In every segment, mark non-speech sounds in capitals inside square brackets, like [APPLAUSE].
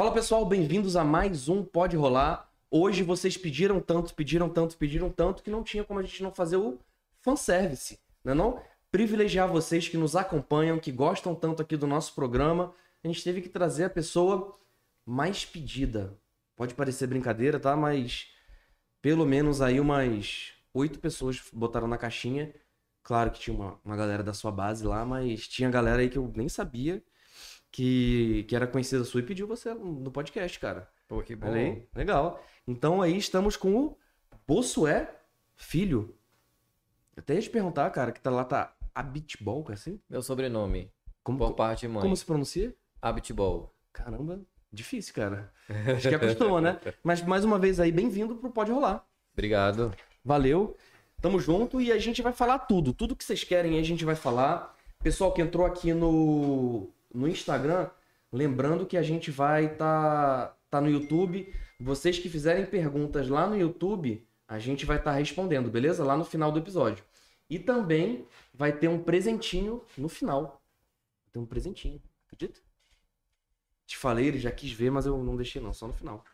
Fala pessoal, bem-vindos a mais um Pode Rolar. Hoje vocês pediram tanto, pediram tanto, pediram tanto que não tinha como a gente não fazer o fanservice, não é não? Privilegiar vocês que nos acompanham, que gostam tanto aqui do nosso programa. A gente teve que trazer a pessoa mais pedida. Pode parecer brincadeira, tá? Mas pelo menos aí umas oito pessoas botaram na caixinha. Claro que tinha uma, uma galera da sua base lá, mas tinha galera aí que eu nem sabia que, que era conhecida sua e pediu você no podcast, cara. Pô, que bom. Aí, legal. Então aí estamos com o Bossué Filho. Eu até ia te perguntar, cara, que tá lá, tá Abitbol, é assim? Meu sobrenome, Como, por parte mãe. como se pronuncia? Abitbol. Caramba, difícil, cara. [LAUGHS] Acho que acostuma, né? Mas mais uma vez aí, bem-vindo pro Pode Rolar. Obrigado. Valeu. Tamo junto e a gente vai falar tudo. Tudo que vocês querem a gente vai falar. Pessoal que entrou aqui no, no Instagram, lembrando que a gente vai tá, tá no YouTube. Vocês que fizerem perguntas lá no YouTube, a gente vai estar respondendo, beleza? Lá no final do episódio. E também vai ter um presentinho no final. Tem um presentinho, acredita? Te falei, ele já quis ver, mas eu não deixei não, só no final.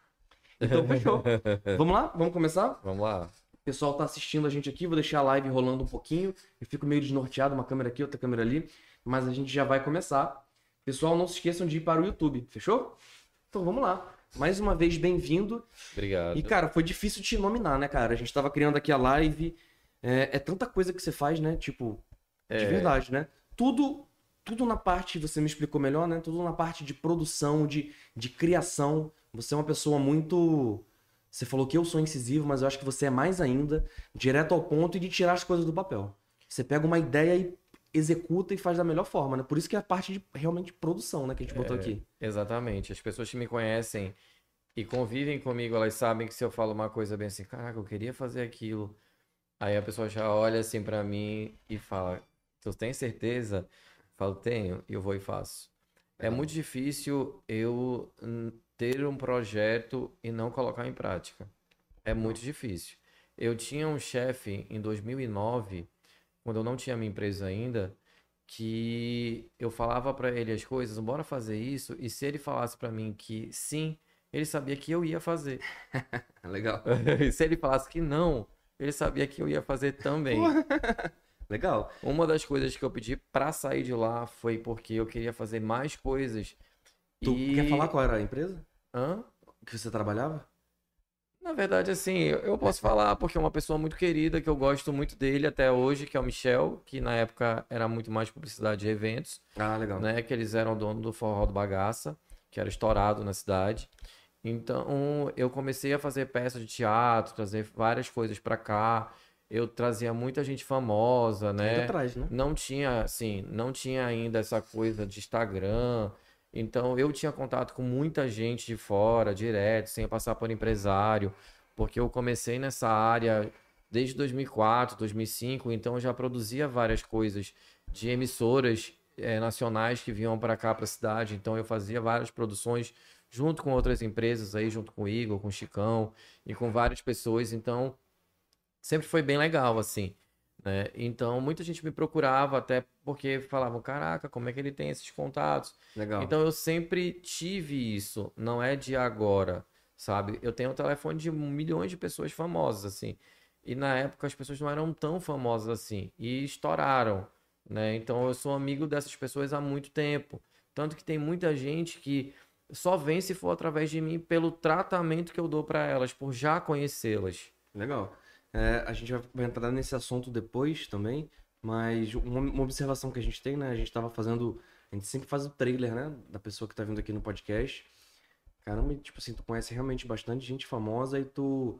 Então [LAUGHS] fechou. Vamos lá? Vamos começar? Vamos lá. O pessoal tá assistindo a gente aqui, vou deixar a live rolando um pouquinho. Eu fico meio desnorteado, uma câmera aqui, outra câmera ali, mas a gente já vai começar. Pessoal, não se esqueçam de ir para o YouTube, fechou? Então vamos lá. Mais uma vez, bem-vindo. Obrigado. E, cara, foi difícil te nominar, né, cara? A gente tava criando aqui a live. É, é tanta coisa que você faz, né? Tipo, de É. verdade, né? Tudo, tudo na parte, você me explicou melhor, né? Tudo na parte de produção, de, de criação. Você é uma pessoa muito. Você falou que eu sou incisivo, mas eu acho que você é mais ainda, direto ao ponto e de tirar as coisas do papel. Você pega uma ideia e executa e faz da melhor forma, né? Por isso que é a parte de realmente produção, né, que a gente botou É. aqui. Exatamente. As pessoas que me conhecem e convivem comigo, elas sabem que se eu falo uma coisa bem assim, caraca, eu queria fazer aquilo. Aí a pessoa já olha assim pra mim e fala, tu tem certeza? Eu falo, tenho, e eu vou e faço. É Legal. muito difícil eu ter um projeto e não colocar em prática. É muito difícil. Eu tinha um chefe em 2009, quando eu não tinha minha empresa ainda, que eu falava pra ele as coisas, bora fazer isso, e se ele falasse pra mim que sim, ele sabia que eu ia fazer. [LAUGHS] Legal. [LAUGHS] E se ele falasse que não, ele sabia que eu ia fazer também. [LAUGHS] Legal. Uma das coisas que eu pedi pra sair de lá foi porque eu queria fazer mais coisas. Tu e... quer falar qual era a empresa Hã? que você trabalhava? Na verdade, assim, eu posso falar porque é uma pessoa muito querida, que eu gosto muito dele até hoje, que é o Michel, que na época era muito mais publicidade de eventos, Ah, legal. né? Que eles eram dono do Forró do Bagaça, que era estourado na cidade. Então, eu comecei a fazer peças de teatro, trazer várias coisas pra cá. Eu trazia muita gente famosa, Ainda né? atrás, né? Não tinha, assim, não tinha ainda essa coisa de Instagram. Então eu tinha contato com muita gente de fora, direto, sem passar por empresário, porque eu comecei nessa área desde 2004, 2005, então eu já produzia várias coisas de emissoras eh, nacionais que vinham para cá, para a cidade. Então eu fazia várias produções junto com outras empresas aí, junto com o Igor, com o Chicão e com várias pessoas. Então sempre foi bem legal, assim né? Então, muita gente me procurava até porque falavam, caraca, como é que ele tem esses contatos? Legal. Então, eu sempre tive isso, não é de agora, sabe? Eu tenho o telefone de milhões de pessoas famosas, assim. E na época as pessoas não eram tão famosas assim e estouraram, né? Então, eu sou amigo dessas pessoas há muito tempo. Tanto que tem muita gente que só vem se for através de mim pelo tratamento que eu dou para elas, por já conhecê-las. Legal. É, a gente vai- entrar nesse assunto depois também, mas uma, uma observação que a gente tem, né? A gente tava fazendo. A gente sempre faz o trailer, né? Da pessoa que tá vindo aqui no podcast. Caramba, tipo assim, tu conhece realmente bastante gente famosa e tu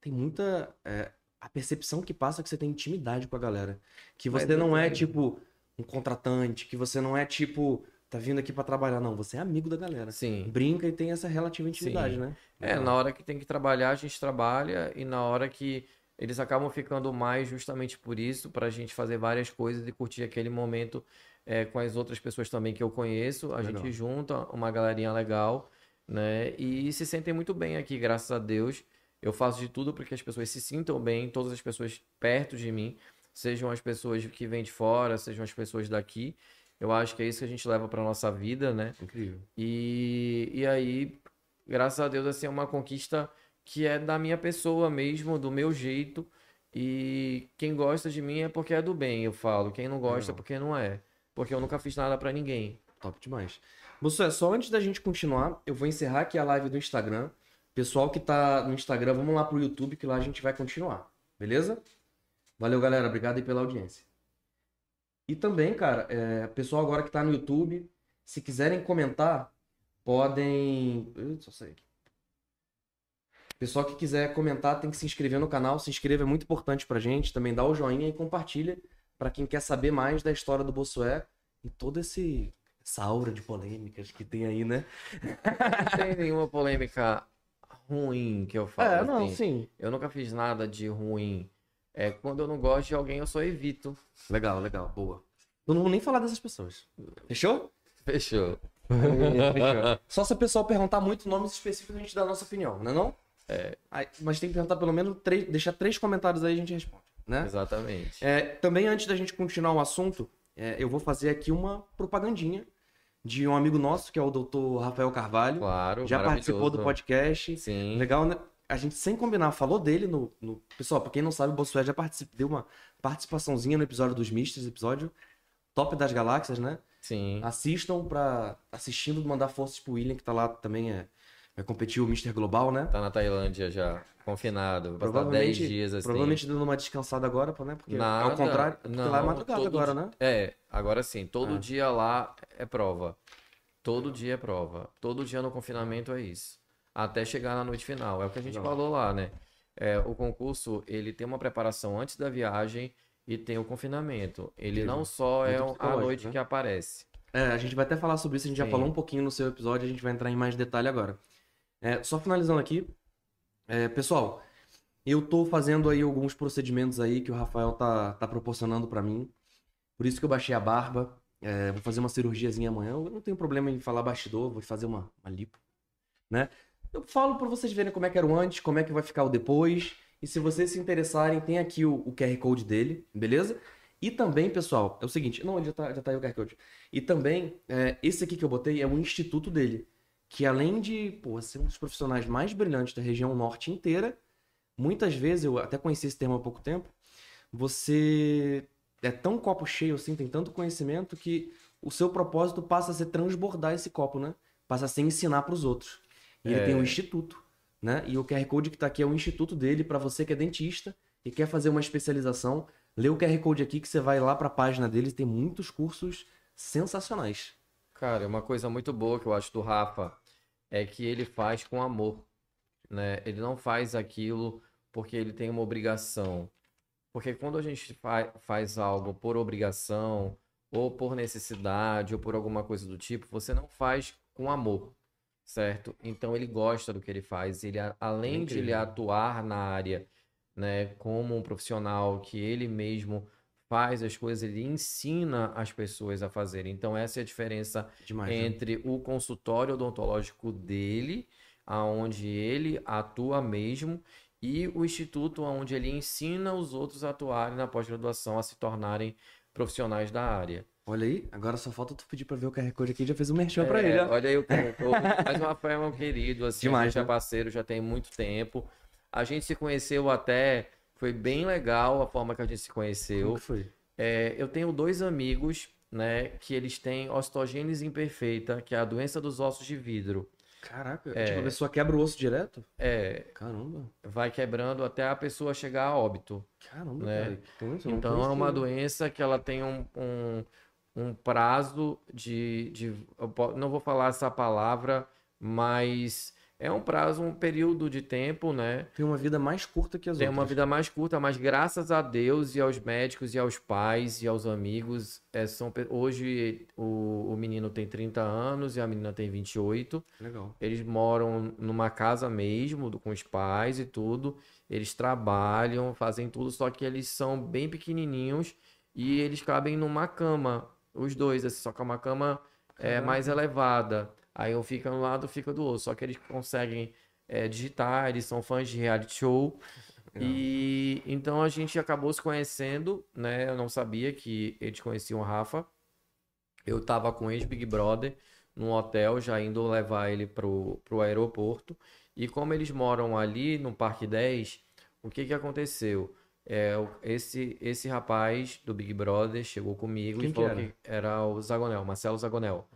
tem muita. é, a percepção que passa é que você tem intimidade com a galera. Que você não é, tipo, um contratante, que você não é, tipo, tá vindo aqui pra trabalhar. Não, você é amigo da galera. Sim. Brinca e tem essa relativa intimidade, Sim. né? É, na hora que tem que trabalhar, a gente trabalha, e na hora que eles acabam ficando mais justamente por isso, pra gente fazer várias coisas e curtir aquele momento é, com as outras pessoas também que eu conheço. A Legal. gente junta uma galerinha legal, né? E se sentem muito bem aqui, graças a Deus. Eu faço de tudo para que as pessoas se sintam bem, todas as pessoas perto de mim, sejam as pessoas que vêm de fora, sejam as pessoas daqui. Eu acho que é isso que a gente leva pra nossa vida, né? Incrível. E, e aí, graças a Deus, assim, é uma conquista que é da minha pessoa mesmo, do meu jeito. E quem gosta de mim é porque é do bem, eu falo. Quem não gosta é porque não é. Porque eu nunca fiz nada pra ninguém. Top demais. Moço, é só antes da gente continuar, eu vou encerrar aqui a live do Instagram. Pessoal que tá no Instagram, vamos lá pro YouTube que lá a gente vai continuar. Beleza? Valeu, galera. Obrigado aí pela audiência. E também, cara, é, pessoal agora que tá no YouTube, se quiserem comentar, podem. Só aqui. Pessoal que quiser comentar tem que se inscrever no canal. Se inscreva, é muito importante pra gente. Também dá o joinha e compartilha pra quem quer saber mais da história do Bossué e toda esse essa aura de polêmicas que tem aí, né? Não tem nenhuma polêmica ruim que eu falo. É, não, assim. sim. Eu nunca fiz nada de ruim. É, quando eu não gosto de alguém, eu só evito. Legal, legal, boa. Eu não vou nem falar dessas pessoas. Fechou? Fechou. Fechou. Só se o pessoal perguntar muito nomes específicos, a gente dá a nossa opinião, não é não? É. Aí, mas tem que perguntar pelo menos três, deixar três comentários aí e a gente responde, né? Exatamente. É, também antes da gente continuar o assunto, é, eu vou fazer aqui uma propagandinha de um amigo nosso, que é o doutor Rafael Carvalho. Claro, Já participou do podcast. Sim. Legal, né? A gente, sem combinar, falou dele no. no... Pessoal, pra quem não sabe, o Bossuet já particip... deu uma participaçãozinha no episódio dos Misters, episódio top das galáxias, né? Sim. Assistam pra. Assistindo, mandar forças pro William, que tá lá também, é... vai competir o Mister Global, né? Tá na Tailândia já, confinado. Vai passar 10 Provavelmente, dias assim. provavelmente dando uma descansada agora, né? Porque Nada, ao contrário, porque lá é não, madrugada agora, né? É, agora sim, todo Ah. dia lá é prova. Todo dia é prova. Todo dia no confinamento é isso. Até chegar na noite final. É o que a gente Legal. falou lá, né? É, o concurso, ele tem uma preparação antes da viagem e tem o confinamento. Ele Incrível. não só é a noite né? que aparece. É, a gente vai até falar sobre isso, a gente já Sim. falou um pouquinho no seu episódio, a gente vai entrar em mais detalhe agora. É, só finalizando aqui, é, pessoal, eu tô fazendo aí alguns procedimentos aí que o Rafael tá, tá proporcionando pra mim. Por isso que eu baixei a barba. É, vou fazer uma cirurgiazinha amanhã. Eu não tenho problema em falar bastidor, vou fazer uma, uma lipo, né? Eu falo pra vocês verem como é que era o antes, como é que vai ficar o depois. E se vocês se interessarem, tem aqui o, o QR Code dele, beleza? E também, pessoal, é o seguinte. Não, já tá, já tá aí o QR Code. E também, é, esse aqui que eu botei é o instituto dele. Que além de pô, ser um dos profissionais mais brilhantes da região norte inteira, muitas vezes, eu até conheci esse termo há pouco tempo, você é tão copo cheio assim, tem tanto conhecimento que o seu propósito passa a ser transbordar esse copo, né? Passa a ser ensinar para os outros. E ele É. tem um instituto, né? E o QR Code que tá aqui é o instituto dele para você que é dentista e quer fazer uma especialização. Lê o QR Code aqui que você vai lá para a página dele, tem muitos cursos sensacionais. Cara, uma coisa muito boa que eu acho do Rafa é que ele faz com amor, né? Ele não faz aquilo porque ele tem uma obrigação. Porque quando a gente fa- faz algo por obrigação, ou por necessidade, ou por alguma coisa do tipo, você não faz com amor, certo? Então ele gosta do que ele faz. Ele, além de ele atuar na área, né, como um profissional que ele mesmo faz as coisas, ele ensina as pessoas a fazerem. Então essa é a diferença Demais. né? entre o consultório odontológico dele, aonde ele atua mesmo, e o instituto onde ele ensina os outros a atuarem na pós-graduação, a se tornarem profissionais da área. Olha aí, agora só falta tu pedir pra ver o QR Code aqui, já fez um merchan pra É, ele, ó. olha aí o [LAUGHS] cara, pô, mas o Rafael é um querido, assim, Demais, a gente é né? parceiro já tem muito tempo. A gente se conheceu até, foi bem legal a forma que a gente se conheceu. Como foi? É, eu tenho dois amigos, né, que eles têm osteogênese imperfeita, que é a doença dos ossos de vidro. Caraca, É. tipo, a pessoa quebra o osso direto? É, Caramba, vai quebrando até a pessoa chegar a óbito. caramba, Né? cara. Então, Então é uma doença que ela tem um, um, um prazo de, de. não vou falar essa palavra, mas é um prazo, um período de tempo, né? Tem uma vida mais curta que as Tem outras. uma vida mais curta, mas graças a Deus e aos médicos e aos pais e aos amigos, é, são, hoje o, o menino tem 30 anos e a menina tem 28. Legal. Eles moram numa casa mesmo, com os pais e tudo. Eles trabalham, fazem tudo, só que eles são bem pequenininhos e eles cabem numa cama, os dois, assim, só que é uma cama é, mais elevada. Aí um fica no lado, fica do outro. Só que eles conseguem é, digitar, eles são fãs de reality show. [LAUGHS] E então a gente acabou se conhecendo, né? Eu não sabia que eles conheciam o Rafa. eu tava com o ex-Big Brother num hotel, já indo levar ele pro, pro aeroporto. E como eles moram ali no Parque 10, o que que aconteceu? É, esse, esse rapaz do Big Brother chegou comigo Quem e que falou era? que era o Zagonel, Marcelo Zagonel.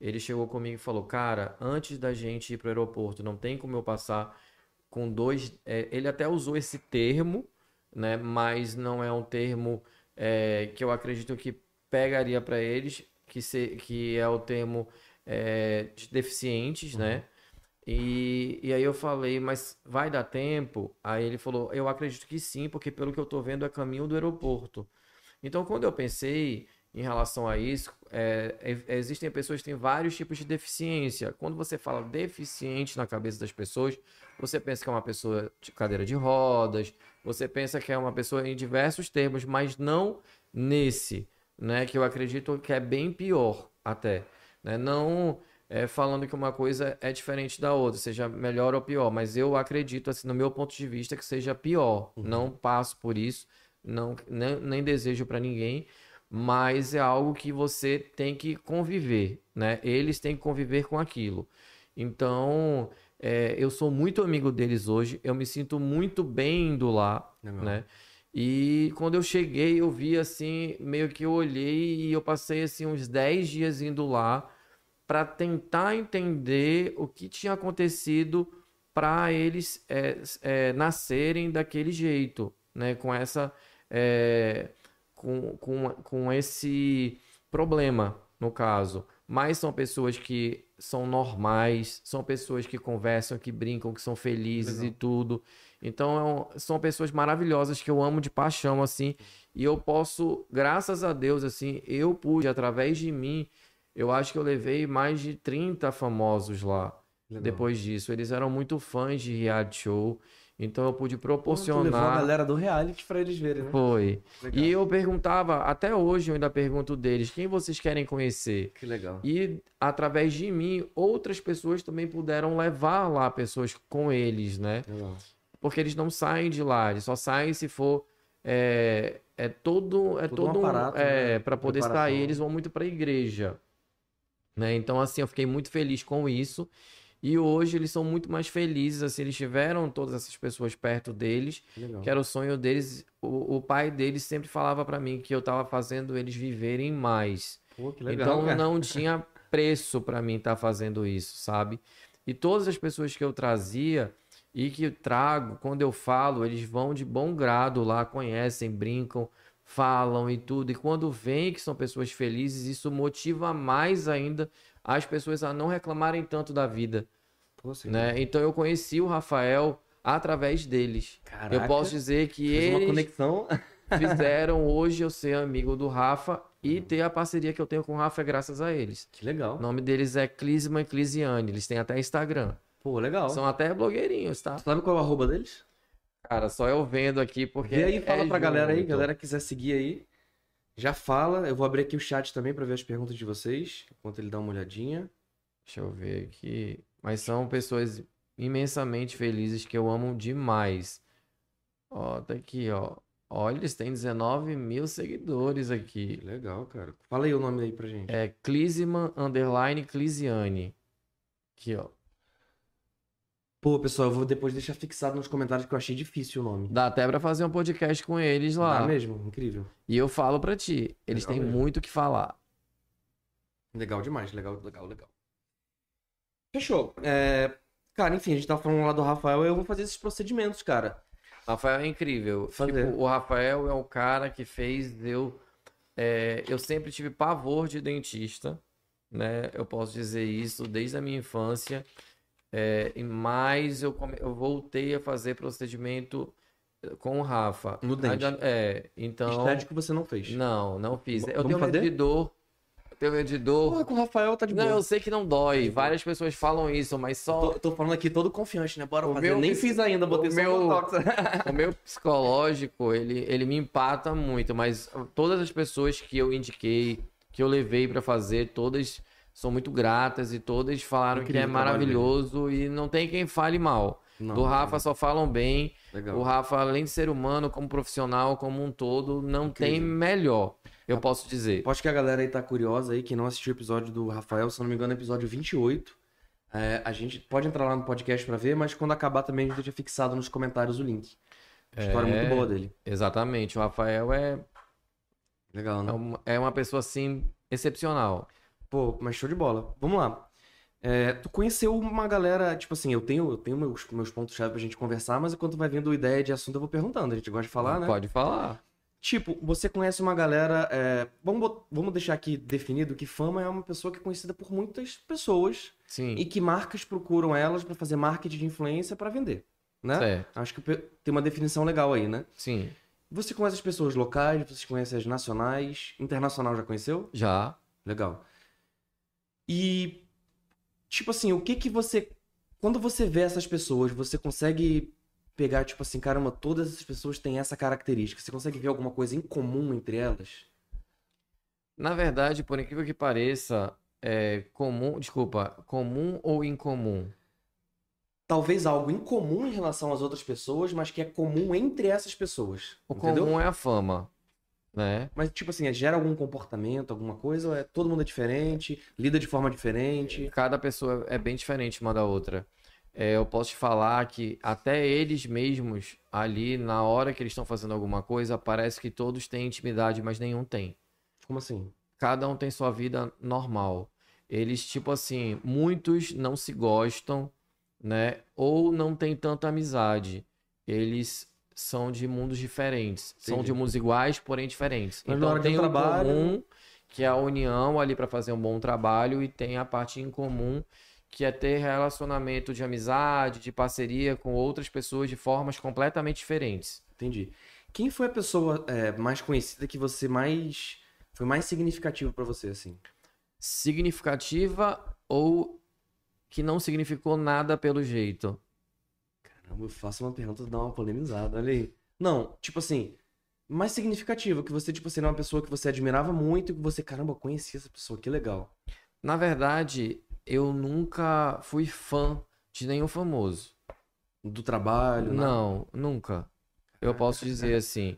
Ele chegou comigo e falou: Cara, antes da gente ir pro aeroporto, não tem como eu passar com dois. é, ele até usou esse termo, né? Mas não é um termo é, que eu acredito que pegaria para eles, que, se, que é o termo é, de deficientes, né? E, e aí eu falei, mas vai dar tempo? Aí ele falou, eu acredito que sim, porque pelo que eu tô vendo é caminho do aeroporto. Então, quando eu pensei em relação a isso, é, é- existem pessoas que têm vários tipos de deficiência. Quando você fala deficiente na cabeça das pessoas, você pensa que é uma pessoa de cadeira de rodas, você pensa que é uma pessoa em diversos termos, mas não nesse, né? Que eu acredito que é bem pior até, né? Não é, falando que uma coisa é diferente da outra, seja melhor ou pior, mas eu acredito, assim, no meu ponto de vista, que seja pior. Não passo por isso, não, nem, nem desejo para ninguém, mas é algo que você tem que conviver, né? Eles têm que conviver com aquilo. Então, é, eu sou muito amigo deles hoje, eu me sinto muito bem indo lá, Legal. né? E quando eu cheguei, eu vi assim, meio que eu olhei e eu passei assim uns 10 dias indo lá para tentar entender o que tinha acontecido para eles é, é, nascerem daquele jeito, né? Com essa é, com, com, com esse problema, no caso. Mas são pessoas que são normais, são pessoas que conversam, que brincam, que são felizes Legal. e tudo. Então, é são pessoas maravilhosas que eu amo de paixão, assim. E eu posso, graças a Deus, assim, eu pude, através de mim, eu acho que eu levei mais de 30 famosos lá. Legal. Depois disso, eles eram muito fãs de reality show. Então, eu pude Pô, tu levou a proporcionar. galera do reality pra eles verem, né? Foi. Legal. E eu perguntava, até hoje eu ainda pergunto deles, quem vocês querem conhecer? Que legal. E através de mim, outras pessoas também puderam levar lá pessoas com eles, né? Legal. Porque eles não saem de lá, eles só saem se for é, é todo é Todo um todo um- aparato, é né? para poder Preparação. sair, eles vão muito para a igreja, né? Então assim, eu fiquei muito feliz com isso. E hoje eles são muito mais felizes, assim, eles tiveram todas essas pessoas perto deles, Que legal. que era o sonho deles. O, o pai deles sempre falava para mim que eu tava fazendo eles viverem mais. Pô, legal, Então cara. não [LAUGHS] tinha preço para mim estar fazendo isso, sabe? E todas as pessoas que eu trazia e que trago, quando eu falo, eles vão de bom grado lá, conhecem, brincam, falam e tudo. E quando vem que são pessoas felizes, isso motiva mais ainda as pessoas a não reclamarem tanto da vida, né? Então eu conheci o Rafael através deles. Caraca, eu posso dizer que fez uma eles conexão. [LAUGHS] fizeram hoje eu ser amigo do Rafa e ter a parceria que eu tenho com o Rafa é graças a eles. Que legal. O nome deles é Clisman e Clisiane. Eles têm até Instagram. Pô, legal. São até blogueirinhos, tá? Sabe qual é o arroba deles? Cara, só eu vendo aqui porque. Vê aí, fala é pra galera aí, junto. galera que quiser seguir aí. Já fala, eu vou abrir aqui o chat também pra ver as perguntas de vocês, enquanto ele dá uma olhadinha. Deixa eu ver aqui. Mas são pessoas imensamente felizes que eu amo demais. Ó, tá aqui, ó. Olha, eles têm 19 mil seguidores Que aqui. legal, cara. Fala aí o nome aí pra gente. É Clisman underline Clisiane. Aqui, ó. Pô, pessoal, eu vou depois deixar fixado nos comentários que eu achei difícil o nome. Dá até pra fazer um podcast com eles lá. Dá mesmo? Incrível. E eu falo pra ti, eles Legal têm mesmo. muito o que falar. Legal demais, legal, legal, legal. Fechou. É, Cara, enfim, a gente tava falando lá do Rafael, eu vou fazer esses procedimentos, cara. Rafael é incrível. Fazer. Tipo, o Rafael é o cara que fez eu. é, eu sempre tive pavor de dentista, né? Eu posso dizer isso desde a minha infância. É, e mais eu, come- eu voltei a fazer procedimento com o Rafa. No dente. Ainda- É, então. Estético você não fez. Não, não fiz. Eu vamos tenho medo fazer? de dor. Eu tenho medo de dor. Porra, com o Rafael tá de Não, boa. eu sei que não dói. Várias pessoas falam isso, mas só. Tô, tô falando aqui todo confiante, né? Bora O fazer. meu Nem ps- fiz ainda, botei o só meu-. [LAUGHS] O meu psicológico, ele, ele me empata muito, mas todas as pessoas que eu indiquei, que eu levei pra fazer, todas são muito gratas e todas falaram que Incrível é o trabalho maravilhoso e não tem quem fale mal. Não, Do Rafa só falam bem. Legal. O Rafa, além de ser humano, como profissional, como um todo, não tem Incrível. melhor, eu posso dizer. Aposto que a galera aí tá curiosa aí, que não assistiu o episódio do Rafael, se não me engano, é episódio 28. É, a gente pode entrar lá no podcast pra ver, mas quando acabar também a gente deixa fixado nos comentários o link. História É. muito boa dele. Exatamente. O Rafael é, Legal, né? é uma- é uma pessoa, assim, excepcional. Pô, mas show de bola. Vamos lá. É, tu conheceu uma galera, tipo assim, eu tenho, eu tenho meus, meus pontos-chave pra gente conversar, mas enquanto vai vindo ideia de assunto eu vou perguntando. A gente gosta de falar, né? Pode falar. Tipo, você conhece uma galera. é, vamos, vamos deixar aqui definido que fama é uma pessoa que é conhecida por muitas pessoas Sim. e que marcas procuram elas pra fazer marketing de influência pra vender, né? Certo. Acho que tem uma definição legal aí, né? Sim. Você conhece as pessoas locais, você conhece as nacionais, internacional já conheceu? Já. Legal. E tipo assim, o que que você quando você vê essas pessoas, você consegue pegar tipo assim, caramba, todas essas pessoas têm essa característica. Você consegue ver alguma coisa em comum entre elas? Na verdade, por incrível que pareça, é comum, desculpa, comum ou incomum? Talvez algo em comum em relação às outras pessoas, mas que é comum entre essas pessoas. O entendeu? comum é a fama, né? Mas tipo assim, gera algum comportamento, alguma coisa, ou é todo mundo é diferente, lida de forma diferente? Cada pessoa é bem diferente uma da outra. É, eu posso te falar que até eles mesmos, ali, na hora que eles estão fazendo alguma coisa, parece que todos têm intimidade, mas nenhum tem. Como assim? Cada um tem sua vida normal. Eles, tipo assim, muitos não se gostam, né? Ou não têm tanta amizade. Eles são de mundos diferentes. São Entendi. de mundos iguais, porém diferentes. Mas então tem o trabalho- comum, que é a união ali para fazer um bom trabalho, e tem a parte em comum, que é ter relacionamento de amizade, de parceria com outras pessoas de formas completamente diferentes. Entendi. Quem foi a pessoa é, mais conhecida que você mais foi mais significativa pra você assim? Significativa ou que não significou nada pelo jeito? Caramba, eu faço uma pergunta dá uma polemizada, olha aí. Não, tipo assim, mais significativa que você tipo era uma pessoa que você admirava muito e que você, caramba, conhecia essa pessoa, que legal. Na verdade, eu nunca fui fã de nenhum famoso. Do trabalho, nada? Não, nunca. Eu posso dizer [LAUGHS] assim.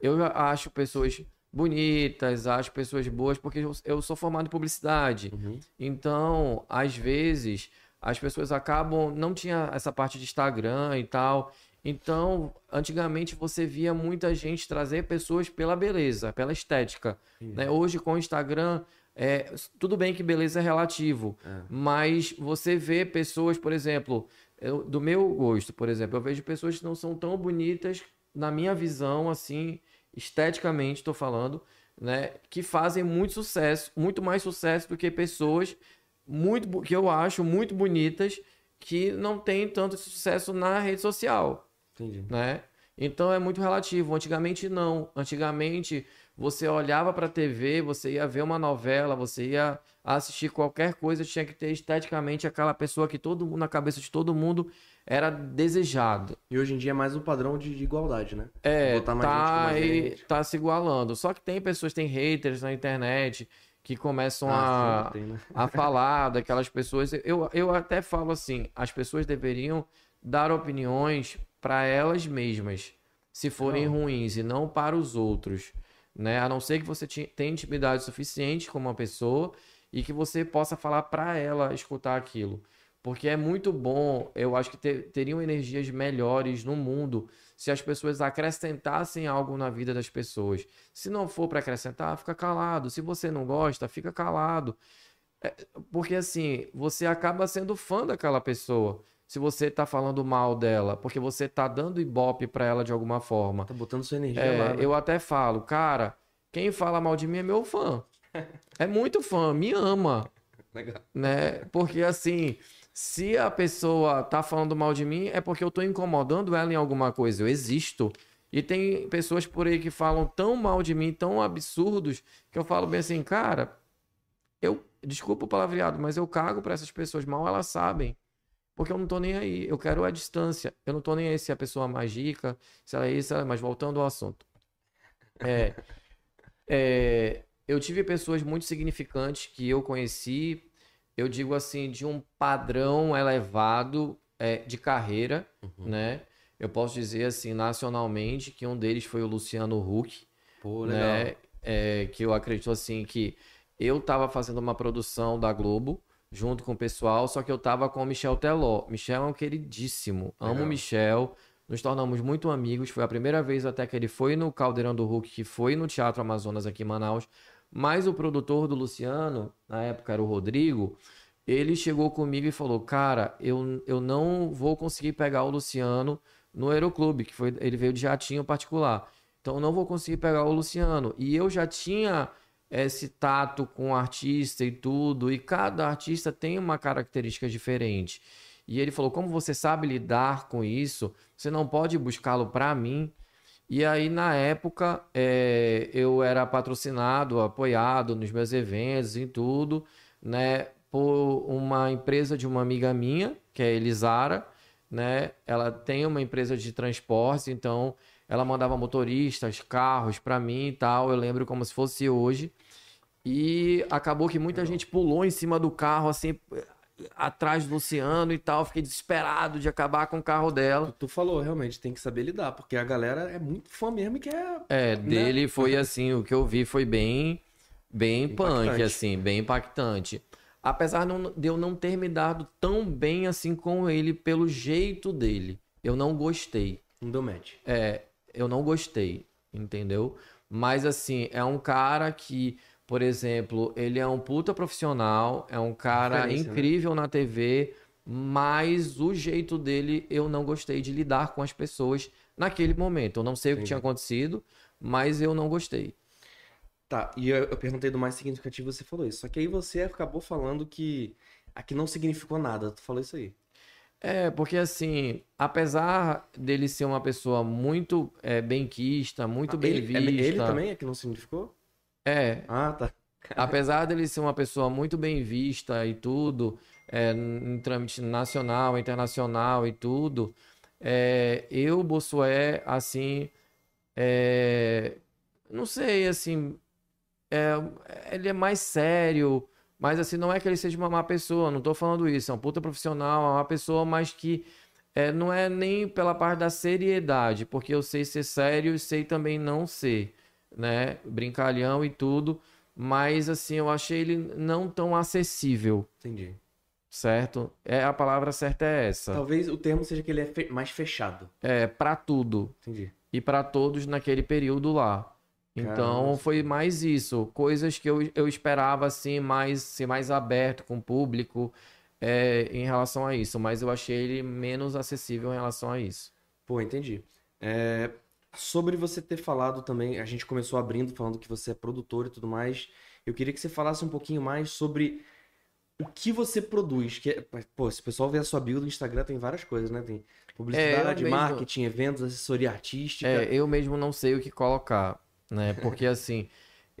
Eu acho pessoas bonitas, acho pessoas boas, porque eu- eu sou formado em publicidade. Uhum. Então, às vezes, as pessoas acabam. Não tinha essa parte de Instagram e tal. Então, antigamente você via muita gente trazer pessoas pela beleza, pela estética. Né? Hoje, com o Instagram, é, tudo bem que beleza é relativo, É. mas você vê pessoas, por exemplo, eu- do meu gosto, por exemplo, eu vejo pessoas que não são tão bonitas, na minha visão, assim, esteticamente, estou falando, né? Que fazem muito sucesso, muito mais sucesso do que pessoas muito que eu acho muito bonitas que não têm tanto sucesso na rede social Entendi. né? Então é muito relativo. Antigamente não. Antigamente você olhava para a TV, você ia ver uma novela, você ia assistir qualquer coisa, tinha que ter esteticamente aquela pessoa que todo mundo, na cabeça de todo mundo era desejado. E hoje em dia é mais um padrão de, de igualdade, né? É, Botar mais gente tá, mais aí- gente. tá se igualando. Só que tem pessoas, tem haters na internet que começam a, sempre tem, né? a falar [LAUGHS] daquelas pessoas. Eu, eu até falo assim, as pessoas deveriam dar opiniões para elas mesmas, se forem Não. ruins, e não para os outros, né? A não ser que você tenha intimidade suficiente com uma pessoa e que você possa falar para ela escutar aquilo. Porque é muito bom, eu acho que ter- teriam energias melhores no mundo se as pessoas acrescentassem algo na vida das pessoas. Se não for para acrescentar, fica calado. Se você não gosta, fica calado. É, porque assim, você acaba sendo fã daquela pessoa. Se você tá falando mal dela, porque você tá dando ibope para ela de alguma forma. Tá botando sua energia É, lá, né? eu até falo, cara, quem fala mal de mim é meu fã. [LAUGHS] É muito fã, me ama Legal. né? Porque assim, se a pessoa tá falando mal de mim, é porque eu tô incomodando ela em alguma coisa. Eu existo. E tem pessoas por aí que falam tão mal de mim, tão absurdos, que eu falo bem assim, cara, eu, desculpa o palavreado, mas eu cago pra essas pessoas, mal elas sabem. Porque eu não tô nem aí, eu quero a distância. Eu não tô nem aí se a pessoa é mais rica, se ela é isso, é... mas voltando ao assunto. É, é, eu tive pessoas muito significantes que eu conheci, eu digo assim, de um padrão elevado é, de carreira, né? Eu posso dizer assim, nacionalmente, que um deles foi o Luciano Huck, Pô, né? É, que eu acredito assim que eu tava fazendo uma produção da Globo junto com o pessoal, só que eu tava com o Michel Teló. Michel é um queridíssimo. Amo o Michel. Nos tornamos muito amigos. Foi a primeira vez até que ele foi no Caldeirão do Hulk, que foi no Teatro Amazonas aqui em Manaus. Mas o produtor do Luciano, na época era o Rodrigo, ele chegou comigo e falou: Cara, eu, eu não vou conseguir pegar o Luciano no Aeroclube, que foi, ele veio de jatinho particular. Então eu não vou conseguir pegar o Luciano. E eu já tinha esse tato com o artista e tudo, e cada artista tem uma característica diferente. E ele falou: Como você sabe lidar com isso, você não pode buscá-lo para mim. E aí, na época, eh, eu era patrocinado, apoiado nos meus eventos e tudo, né, por uma empresa de uma amiga minha, que é Elisara, né? Ela tem uma empresa de transportes, então ela mandava motoristas, carros para mim e tal. Eu lembro como se fosse hoje. E acabou que muita gente pulou em cima do carro, assim, atrás do Luciano e tal. Fiquei desesperado de acabar com o carro dela. Tu falou, realmente, tem que saber lidar, porque a galera é muito fã mesmo e quer. É, dele foi assim, o que eu vi foi bem, bem punk, assim, bem impactante. Apesar de eu não ter me dado tão bem assim com ele pelo jeito dele. Eu não gostei. Não deu match. É, eu não gostei, entendeu? Mas assim, é um cara que, por exemplo, ele é um puta profissional, é um cara né? incrível na TV, mas o jeito dele eu não gostei de lidar com as pessoas naquele momento. Eu não sei o que Entendi. tinha acontecido, mas eu não gostei. Tá, e eu, eu perguntei do mais significativo, você falou isso. Só que aí você acabou falando que aqui não significou nada. Tu falou isso aí. É, porque assim, apesar dele ser uma pessoa muito é, benquista, muito bem ele, vista, ele também é que não significou? É, Ah, tá. Apesar dele ser uma pessoa muito bem vista e tudo, é, em trâmite nacional, internacional e tudo, é, eu, Bossué, assim, é, não sei, assim, é, ele é mais sério, mas assim, não é que ele seja uma má pessoa, não tô falando isso, é um puta profissional, é uma pessoa, mas que é, não é nem pela parte da seriedade, porque eu sei ser sério e sei também não ser, né, brincalhão e tudo, mas assim, eu achei ele não tão acessível, Entendi. certo? É a palavra certa é essa. Talvez o termo seja que ele é fe- mais fechado. É para tudo Entendi. e para todos naquele período lá. Então Caramba. foi mais isso, coisas que eu, eu esperava assim mais ser mais aberto com o público é, em relação a isso, mas eu achei ele menos acessível em relação a isso. Pô, entendi. É, sobre você ter falado também, a gente começou abrindo falando que você é produtor e tudo mais. Eu queria que você falasse um pouquinho mais sobre o que você produz. Que, é- pô, se o pessoal ver a sua bio do Instagram, tem várias coisas, né? Tem publicidade, mesmo- marketing, eventos, assessoria artística. É, eu mesmo não sei o que colocar, né? Porque assim,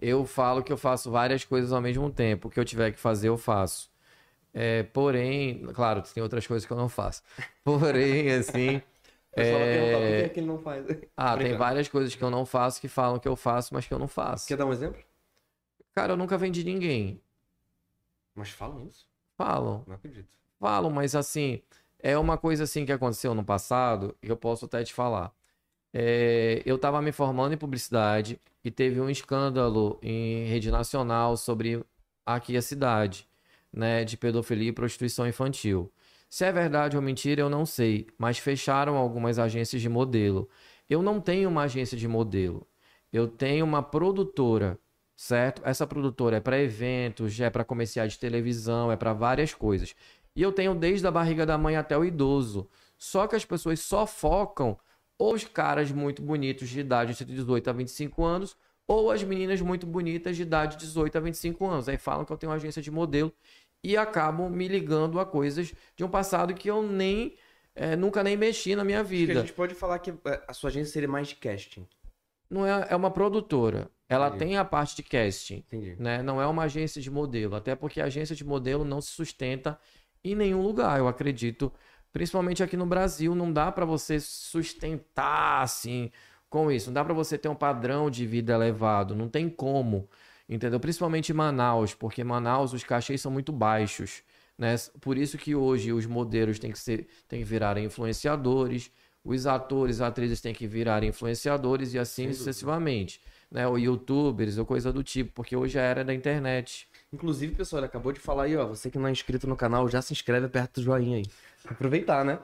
eu falo que eu faço várias coisas ao mesmo tempo. O que eu tiver que fazer, eu faço. É, porém, claro, tem outras coisas que eu não faço. Porém, assim. Por que é, é que ele não faz? [LAUGHS] Ah, tem várias coisas que eu não faço que falam que eu faço, mas que eu não faço. Quer dar um exemplo? Cara, eu nunca vendi ninguém. Mas falam isso? Falam. Não acredito. Falam, mas assim, é uma coisa assim que aconteceu no passado e eu posso até te falar. É, eu estava me formando em publicidade e teve um escândalo em rede nacional sobre aqui a cidade, né, de pedofilia e prostituição infantil. Se é verdade ou mentira, eu não sei, mas fecharam algumas agências de modelo. Eu não tenho uma agência de modelo. Eu tenho uma produtora, certo? Essa produtora é para eventos, é para comerciais de televisão, é para várias coisas. E eu tenho desde a barriga da mãe até o idoso. Só que as pessoas só focam os caras muito bonitos de idade entre 18 a 25 anos, ou as meninas muito bonitas de idade de 18 a 25 anos. Aí falam que eu tenho uma agência de modelo e acabam me ligando a coisas de um passado que eu nem eh, nunca nem mexi na minha Acho que vida. a gente pode falar que é, a sua agência seria mais de casting. Não é, é uma produtora. Ela Entendi. tem a parte de casting, Entendi. né? Não é uma agência de modelo, até porque a agência de modelo não se sustenta em nenhum lugar, eu acredito. Principalmente aqui no Brasil, não dá para você sustentar assim com isso. Não dá para você ter um padrão de vida elevado, não tem como, entendeu? Principalmente em Manaus, porque em Manaus os cachês são muito baixos, Né? Por isso que hoje os modelos têm que, ser, têm que virar influenciadores, os atores, atrizes têm que virar influenciadores e assim sucessivamente. Né? Ou youtubers ou coisa do tipo, porque hoje é a era da internet. Inclusive, pessoal, ele acabou de falar aí, ó. Você que não é inscrito no canal, já se inscreve perto do joinha aí. Aproveitar, né?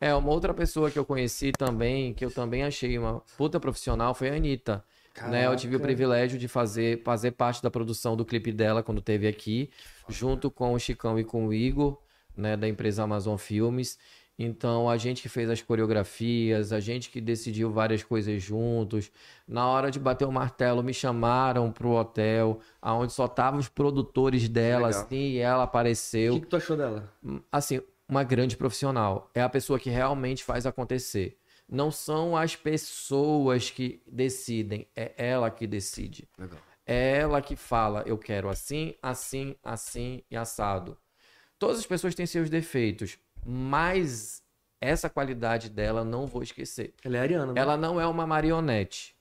É, uma outra pessoa que eu conheci também, que eu também achei uma puta profissional, foi a Anitta. Né? Eu tive o privilégio de fazer, fazer parte da produção do clipe dela quando teve aqui, junto com o Chicão e com o Igor, né, da empresa Amazon Filmes. Então, a gente que fez as coreografias, a gente que decidiu várias coisas juntos. Na hora de bater o martelo, me chamaram pro hotel, aonde só estavam os produtores dela, Legal. assim, e ela O apareceu. que, que tu achou dela? Assim, uma grande profissional. É a pessoa que realmente faz acontecer. Não são as pessoas que decidem, é ela que decide. Legal. É ela que fala, eu quero assim, assim, assim e assado. Todas as pessoas têm seus defeitos, mas essa qualidade dela não vou esquecer. Ela é ariana, né? Ela não é uma marionete.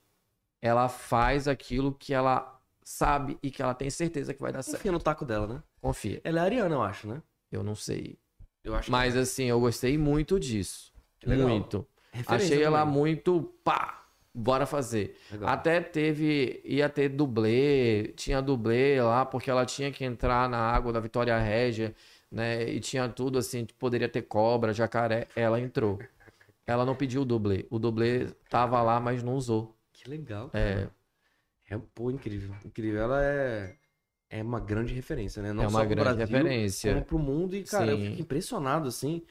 Ela faz aquilo que ela sabe e que ela tem certeza que vai dar certo. Confia no taco dela, né? Confia. Ela é ariana, eu acho, né? Eu não sei. Eu acho Mas assim, eu gostei muito disso. Que. Muito. Referência Achei ela também. muito pá, bora fazer. Legal. Até teve, ia ter dublê, tinha dublê lá, porque ela tinha que entrar na água da Vitória Régia, né? E tinha tudo assim, poderia ter cobra, jacaré. Ela entrou. Ela não pediu o dublê. O dublê tava lá, mas não usou. Que legal, É, cara. É, pô, incrível. Incrível. Ela é, é uma grande referência, né? Não É uma só grande Brasil, referência. como pro mundo. E, cara, eu Sim. fico impressionado, assim,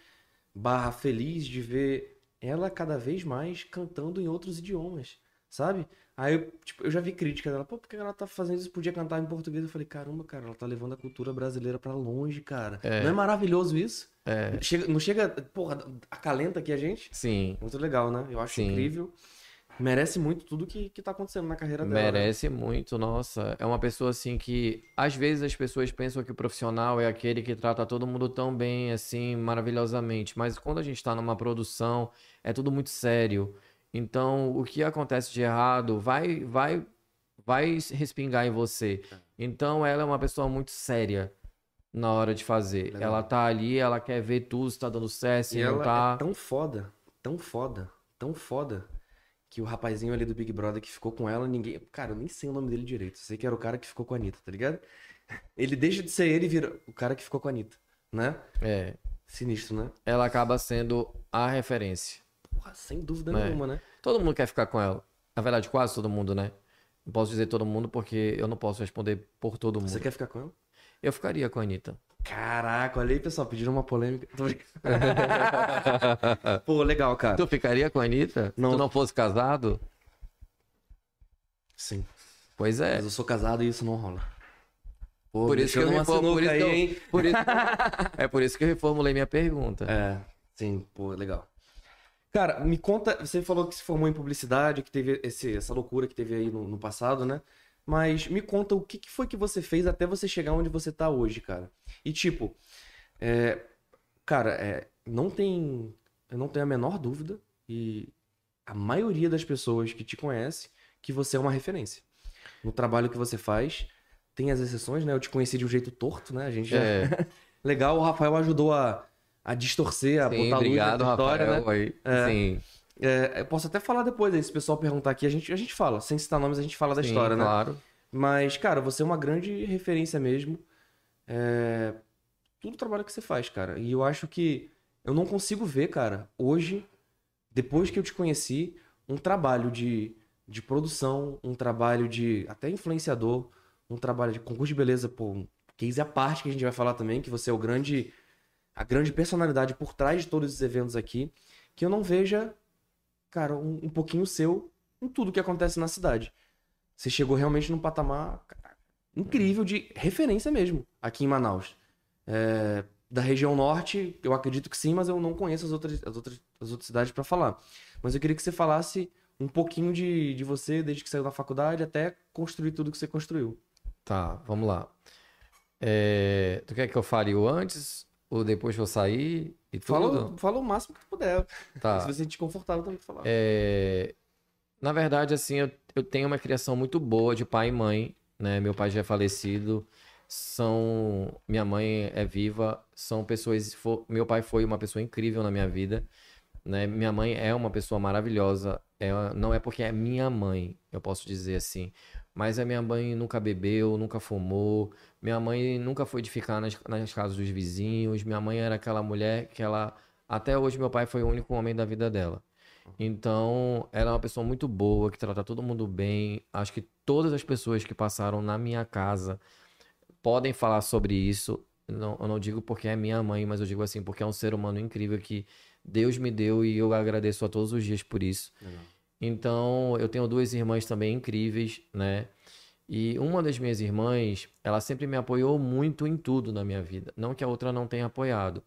barra feliz de ver ela cada vez mais cantando em outros idiomas, sabe? Aí, eu, tipo, eu já vi crítica dela. Pô, por que ela tá fazendo isso? Podia cantar em português. Eu falei, caramba, cara, ela tá levando a cultura brasileira pra longe, cara. É. Não é maravilhoso isso? é, Chega, não chega, porra, acalenta aqui a gente? sim. Muito legal, né? Eu acho Sim. incrível. Merece muito tudo que, que tá acontecendo na carreira dela. né? Merece muito, nossa. É uma pessoa assim que às vezes as pessoas pensam que o profissional é aquele que trata todo mundo tão bem, assim, maravilhosamente. Mas quando a gente tá numa produção, é tudo muito sério. Então, o que acontece de errado vai, vai, vai respingar em você. Então, ela é uma pessoa muito séria na hora de fazer. Legal. Ela tá ali, ela quer ver tudo se tá dando certo, se E não ela tá. é tão foda, tão foda, tão foda, que o rapazinho ali do Big Brother que ficou com ela, ninguém. Cara, eu nem sei o nome dele direito. Sei que era o cara que ficou com a Anitta, tá ligado? [LAUGHS] Ele deixa de ser ele e vira o cara que ficou com a Anitta, né? É, Sinistro, né? ela acaba sendo a referência. Porra, sem dúvida É. nenhuma, né? Todo mundo quer ficar com ela. Na verdade, quase todo mundo, né? Não posso dizer todo mundo porque eu não posso responder por todo mundo. Você quer ficar com ela? Eu ficaria com a Anitta. Caraca, olha aí, pessoal, pediram uma polêmica. [LAUGHS] Pô, legal, cara. Tu ficaria com a Anitta? Não. Se tu não fosse casado? Sim. Pois é. Mas eu sou casado e isso não rola. Pô, Por isso que eu deixando uma reformu- por isso aí, que eu- hein? por isso- [LAUGHS] É por isso que eu reformulei minha pergunta. É, sim, pô, legal. Cara, me conta, você falou que se formou em publicidade, que teve esse, essa loucura que teve aí no, no passado, né? Mas me conta o que, que foi que você fez até você chegar onde você tá hoje, cara. E tipo, é, cara, é, não tem, eu não tenho a menor dúvida e a maioria das pessoas que te conhece que você é uma referência no trabalho que você faz. Tem as exceções, né? Eu te conheci de um jeito torto, né? A gente já... É. [LAUGHS] Legal, o Rafael ajudou a, a distorcer, a Sim, botar obrigado, luz nessa história, Rafael. né? aí. É. Sim, É, eu posso até falar depois aí, se o pessoal perguntar aqui, a gente, a gente fala. Sem citar nomes, a gente fala da sim, história, né? claro. Mas, cara, você é uma grande referência mesmo. É, Tudo o trabalho que você faz, cara. E eu acho que eu não consigo ver, cara, hoje, depois que eu te conheci, um trabalho de, de produção, um trabalho de até influenciador, um trabalho de concurso de beleza, pô, um case à parte que a gente vai falar também, que você é o grande, a grande personalidade por trás de todos esses eventos aqui, que eu não veja, cara, um, um pouquinho seu em tudo que acontece na cidade. Você chegou realmente num patamar cara, incrível de referência mesmo aqui em Manaus. É, da região norte, eu acredito que sim, mas eu não conheço as outras, as outras, as outras cidades para falar. Mas eu queria que você falasse um pouquinho de, de você, desde que saiu da faculdade até construir tudo que você construiu. Tá, vamos lá. É, Tu quer que eu fale o antes ou depois que eu sair e? Fala, fala o máximo que tu puder. Tá. Se você se sentir confortável também falar. É, Na verdade, assim, eu, eu tenho uma criação muito boa de pai e mãe, né? Meu pai já é falecido. são. Minha mãe é viva, são pessoas. Meu pai foi uma pessoa incrível na minha vida. Né? Minha mãe é uma pessoa maravilhosa. É, não é porque é minha mãe, eu posso dizer assim. Mas a minha mãe nunca bebeu, nunca fumou. Minha mãe nunca foi de ficar nas, nas casas dos vizinhos. Minha mãe era aquela mulher que ela. Até hoje, meu pai foi o único homem da vida dela. Então, ela é uma pessoa muito boa, que trata todo mundo bem. Acho que todas as pessoas que passaram na minha casa podem falar sobre isso. Não, eu não digo porque é minha mãe, mas eu digo assim, porque é um ser humano incrível que Deus me deu e eu agradeço a todos os dias por isso. Legal. Então, eu tenho duas irmãs também incríveis, né? E uma das minhas irmãs, ela sempre me apoiou muito em tudo na minha vida. Não que a outra não tenha apoiado,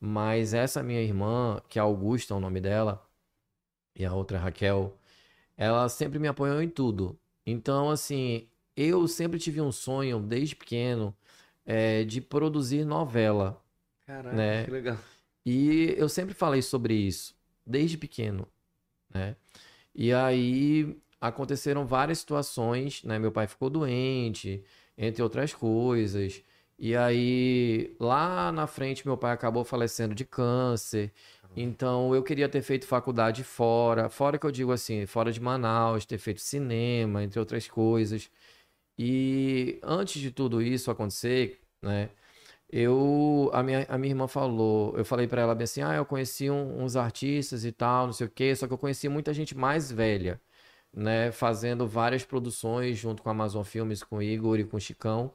mas essa minha irmã, que é Augusta, é o nome dela, e a outra é Raquel, ela sempre me apoiou em tudo. Então, assim, eu sempre tive um sonho, desde pequeno, eh, de produzir novela. Caraca, Né? que legal. E eu sempre falei sobre isso, desde pequeno, né? E aí aconteceram várias situações, né? Meu pai ficou doente, entre outras coisas. E aí, lá na frente, meu pai acabou falecendo de câncer. Então, eu queria ter feito faculdade fora, fora que eu digo assim, fora de Manaus, ter feito cinema, entre outras coisas. E antes de tudo isso acontecer, né? Eu, a minha, a minha irmã falou, eu falei pra ela bem assim, ah, eu conheci um- uns artistas e tal, não sei o quê, só que eu conheci muita gente mais velha, né, fazendo várias produções junto com a Amazon Filmes, com o Igor e com o Chicão,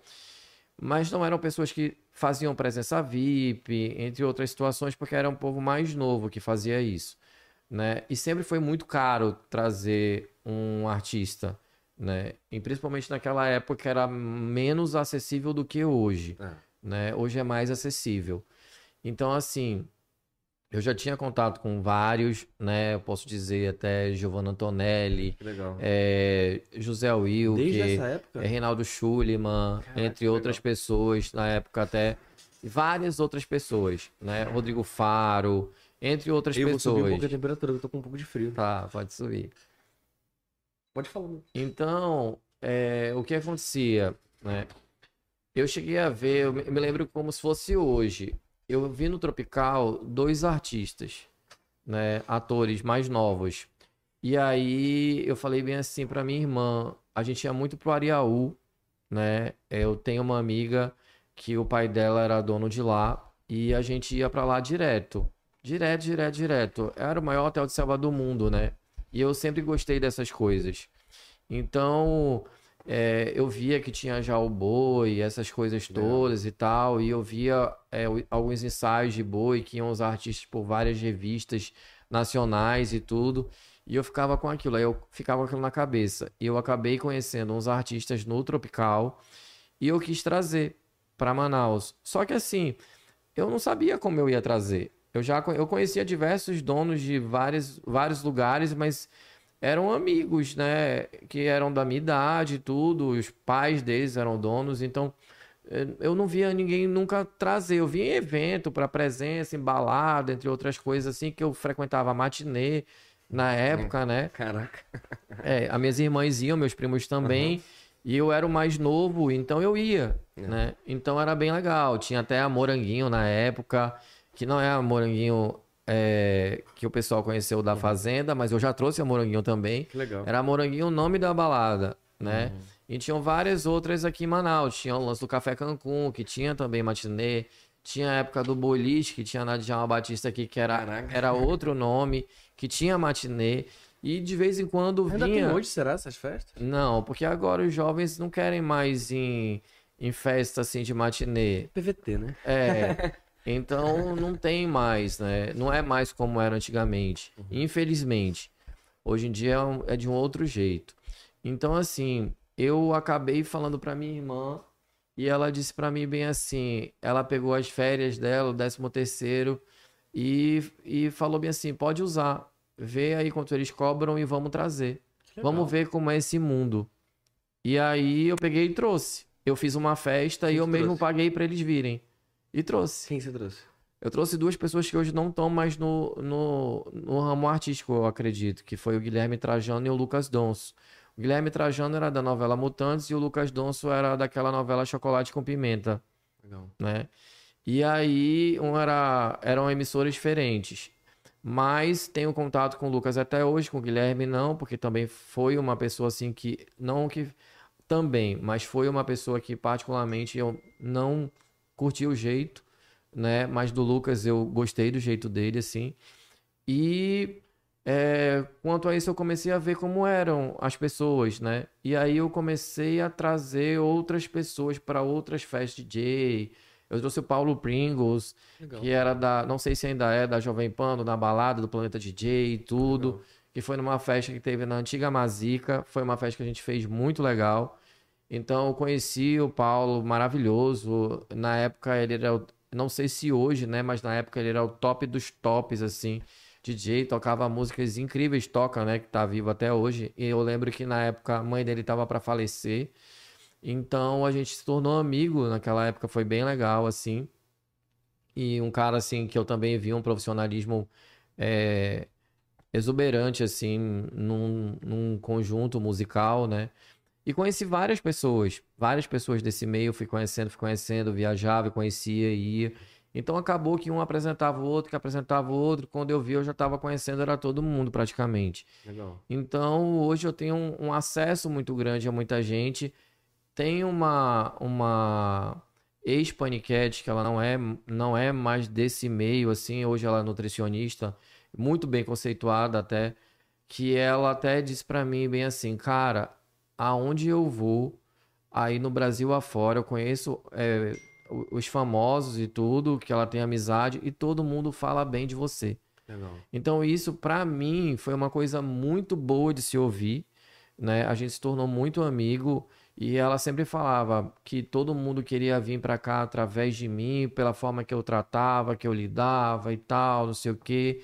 mas não eram pessoas que faziam presença VIP, entre outras situações, porque era um povo mais novo que fazia isso, né, e sempre foi muito caro trazer um artista, né, e principalmente naquela época era menos acessível do que hoje. É. né? Hoje é mais acessível. Então, assim, eu já tinha contato com vários, né? Eu posso dizer até Giovanna Antonelli, é, José Wilke, é, Reinaldo Schuliman, Caraca, entre outras legal. pessoas, na época até várias outras pessoas, né? Rodrigo Faro, entre outras eu vou subir um pouco a pessoas. temperatura, eu tô com um pouco de frio. Tá, pode subir. Pode falar. Então, é, o que acontecia, né? Eu cheguei a ver, eu me lembro como se fosse hoje. Eu vi no Tropical dois artistas, né? Atores mais novos. E aí eu falei bem assim pra minha irmã, a gente ia muito pro Ariaú, né? Eu tenho uma amiga que o pai dela era dono de lá e a gente ia pra lá direto. Direto, direto, direto. Era o maior hotel de selva do mundo, né? E eu sempre gostei dessas coisas. Então, é, eu via que tinha já o boi, essas coisas todas e tal, e eu via é, alguns ensaios de boi que iam os artistas por várias revistas nacionais e tudo, e eu ficava com aquilo, aí eu ficava com aquilo na cabeça. E eu acabei conhecendo uns artistas no Tropical e eu quis trazer para Manaus. Só que assim, eu não sabia como eu ia trazer. Eu já eu conhecia diversos donos de vários, vários lugares, mas eram amigos, né? Que eram da minha idade e tudo. Os pais deles eram donos, então eh, eu não via ninguém nunca trazer. Eu via em evento para presença, em balada, entre outras coisas assim, que eu frequentava matinê na época, né? Caraca. É, as minhas irmãs iam, meus primos também. E eu era o mais novo, então eu ia, É. né? Então era bem legal. Tinha até a Moranguinho na época, que não é a Moranguinho é, que o pessoal conheceu da Fazenda, mas eu já trouxe a Moranguinho também. Que legal. Era a Moranguinho o nome da balada, né? Uhum. E tinham várias outras aqui em Manaus. Tinha o lance do Café Cancún, que tinha também matinê. Tinha a época do boliche, que tinha na Djalma Batista aqui, que era, Caraca. era outro nome, que tinha matinê. E de vez em quando Ainda tem vinha. hoje, será, essas festas? Não, porque agora os jovens não querem mais em, em festa assim de matinê. PVT, né? É. [LAUGHS] Então não tem mais, né? Não é mais como era antigamente. Infelizmente. Hoje em dia é um- é de um outro jeito. Então, assim, eu acabei falando pra minha irmã e ela disse pra mim bem assim: ela pegou as férias dela, o décimo terceiro, e, e falou bem assim: pode usar, vê aí quanto eles cobram e vamos trazer. Vamos ver como é esse mundo. E aí eu peguei e trouxe. Eu fiz uma festa e eu que mesmo trouxe? paguei pra eles virem. E trouxe. Quem você trouxe? Eu trouxe duas pessoas que hoje não estão mais no, no, no ramo artístico, eu acredito, que foi o Guilherme Trajano e o Lucas Donso. O Guilherme Trajano era da novela Mutantes e o Lucas Donso era daquela novela Chocolate com Pimenta, Legal. né? E aí um era, eram emissoras diferentes. Mas tenho contato com o Lucas até hoje, com o Guilherme não, porque também foi uma pessoa assim que. Não que. Também, mas foi uma pessoa que particularmente eu não curti o jeito, né? Mas do Lucas eu gostei do jeito dele, assim. E é, quanto a isso eu comecei a ver como eram as pessoas, né? E aí eu comecei a trazer outras pessoas para outras festas DJ. Eu trouxe o Paulo Pringles, Legal. que era da, não sei se ainda é, da Jovem Pan, na balada do Planeta DJ e tudo, Legal. que foi numa festa que teve na antiga Mazica, foi uma festa que a gente fez muito legal. Então eu conheci o Paulo, maravilhoso. Na época ele era, o- não sei se hoje, né, mas na época ele era o top dos tops assim. DJ, tocava músicas incríveis, toca, né, que tá vivo até hoje. E eu lembro que na época a mãe dele tava para falecer. Então a gente se tornou amigo, naquela época foi bem legal assim. E um cara assim que eu também vi um profissionalismo é, exuberante assim num, num conjunto musical, né? E conheci várias pessoas, várias pessoas desse meio, fui conhecendo, fui conhecendo, viajava, conhecia, ia. Então acabou que um apresentava o outro, que apresentava o outro. Quando eu vi, eu já estava conhecendo, era todo mundo praticamente. Legal. Então hoje eu tenho um, um acesso muito grande a muita gente. Tem uma, uma ex-paniquete que ela não é, não é mais desse meio, assim. Hoje ela é nutricionista, muito bem conceituada até. Que ela até disse pra mim bem assim, cara, aonde eu vou, aí no Brasil afora, eu conheço é, os famosos e tudo, que ela tem amizade, e todo mundo fala bem de você. Legal. Então isso pra mim foi uma coisa muito boa de se ouvir, né? A gente se tornou muito amigo e ela sempre falava que todo mundo queria vir pra cá através de mim, pela forma que eu tratava, que eu lidava e tal, não sei o quê.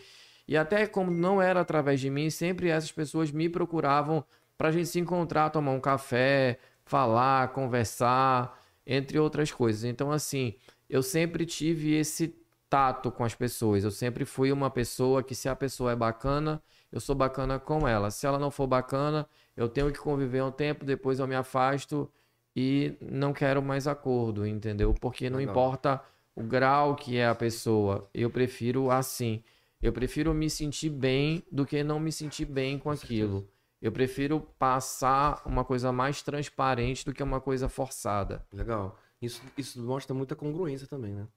E até como não era através de mim, sempre essas pessoas me procuravam pra gente se encontrar, tomar um café, falar, conversar, entre outras coisas. Então assim, eu sempre tive esse tato com as pessoas. Eu sempre fui uma pessoa que, se a pessoa é bacana, eu sou bacana com ela. Se ela não for bacana, eu tenho que conviver um tempo, depois eu me afasto e não quero mais acordo, entendeu? Porque não Legal. importa o grau que é a pessoa, eu prefiro assim. Eu prefiro me sentir bem do que não me sentir bem com aquilo. Eu prefiro passar uma coisa mais transparente do que uma coisa forçada. Legal. Isso, isso mostra muita congruência também, né?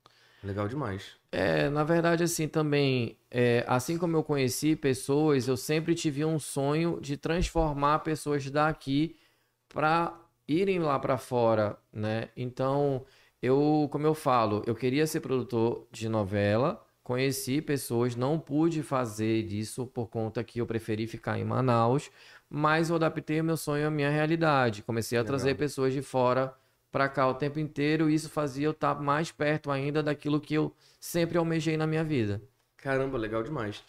Legal demais. É, na verdade, assim, também, é, assim como eu conheci pessoas, eu sempre tive um sonho de transformar pessoas daqui para irem lá para fora, né? Então, eu, como eu falo, eu queria ser produtor de novela, conheci pessoas, não pude fazer isso por conta que eu preferi ficar em Manaus, mas eu adaptei o meu sonho à minha realidade. Comecei a Legal. trazer pessoas de fora para cá o tempo inteiro e isso fazia eu estar mais perto ainda daquilo que eu sempre almejei na minha vida. Caramba, legal demais.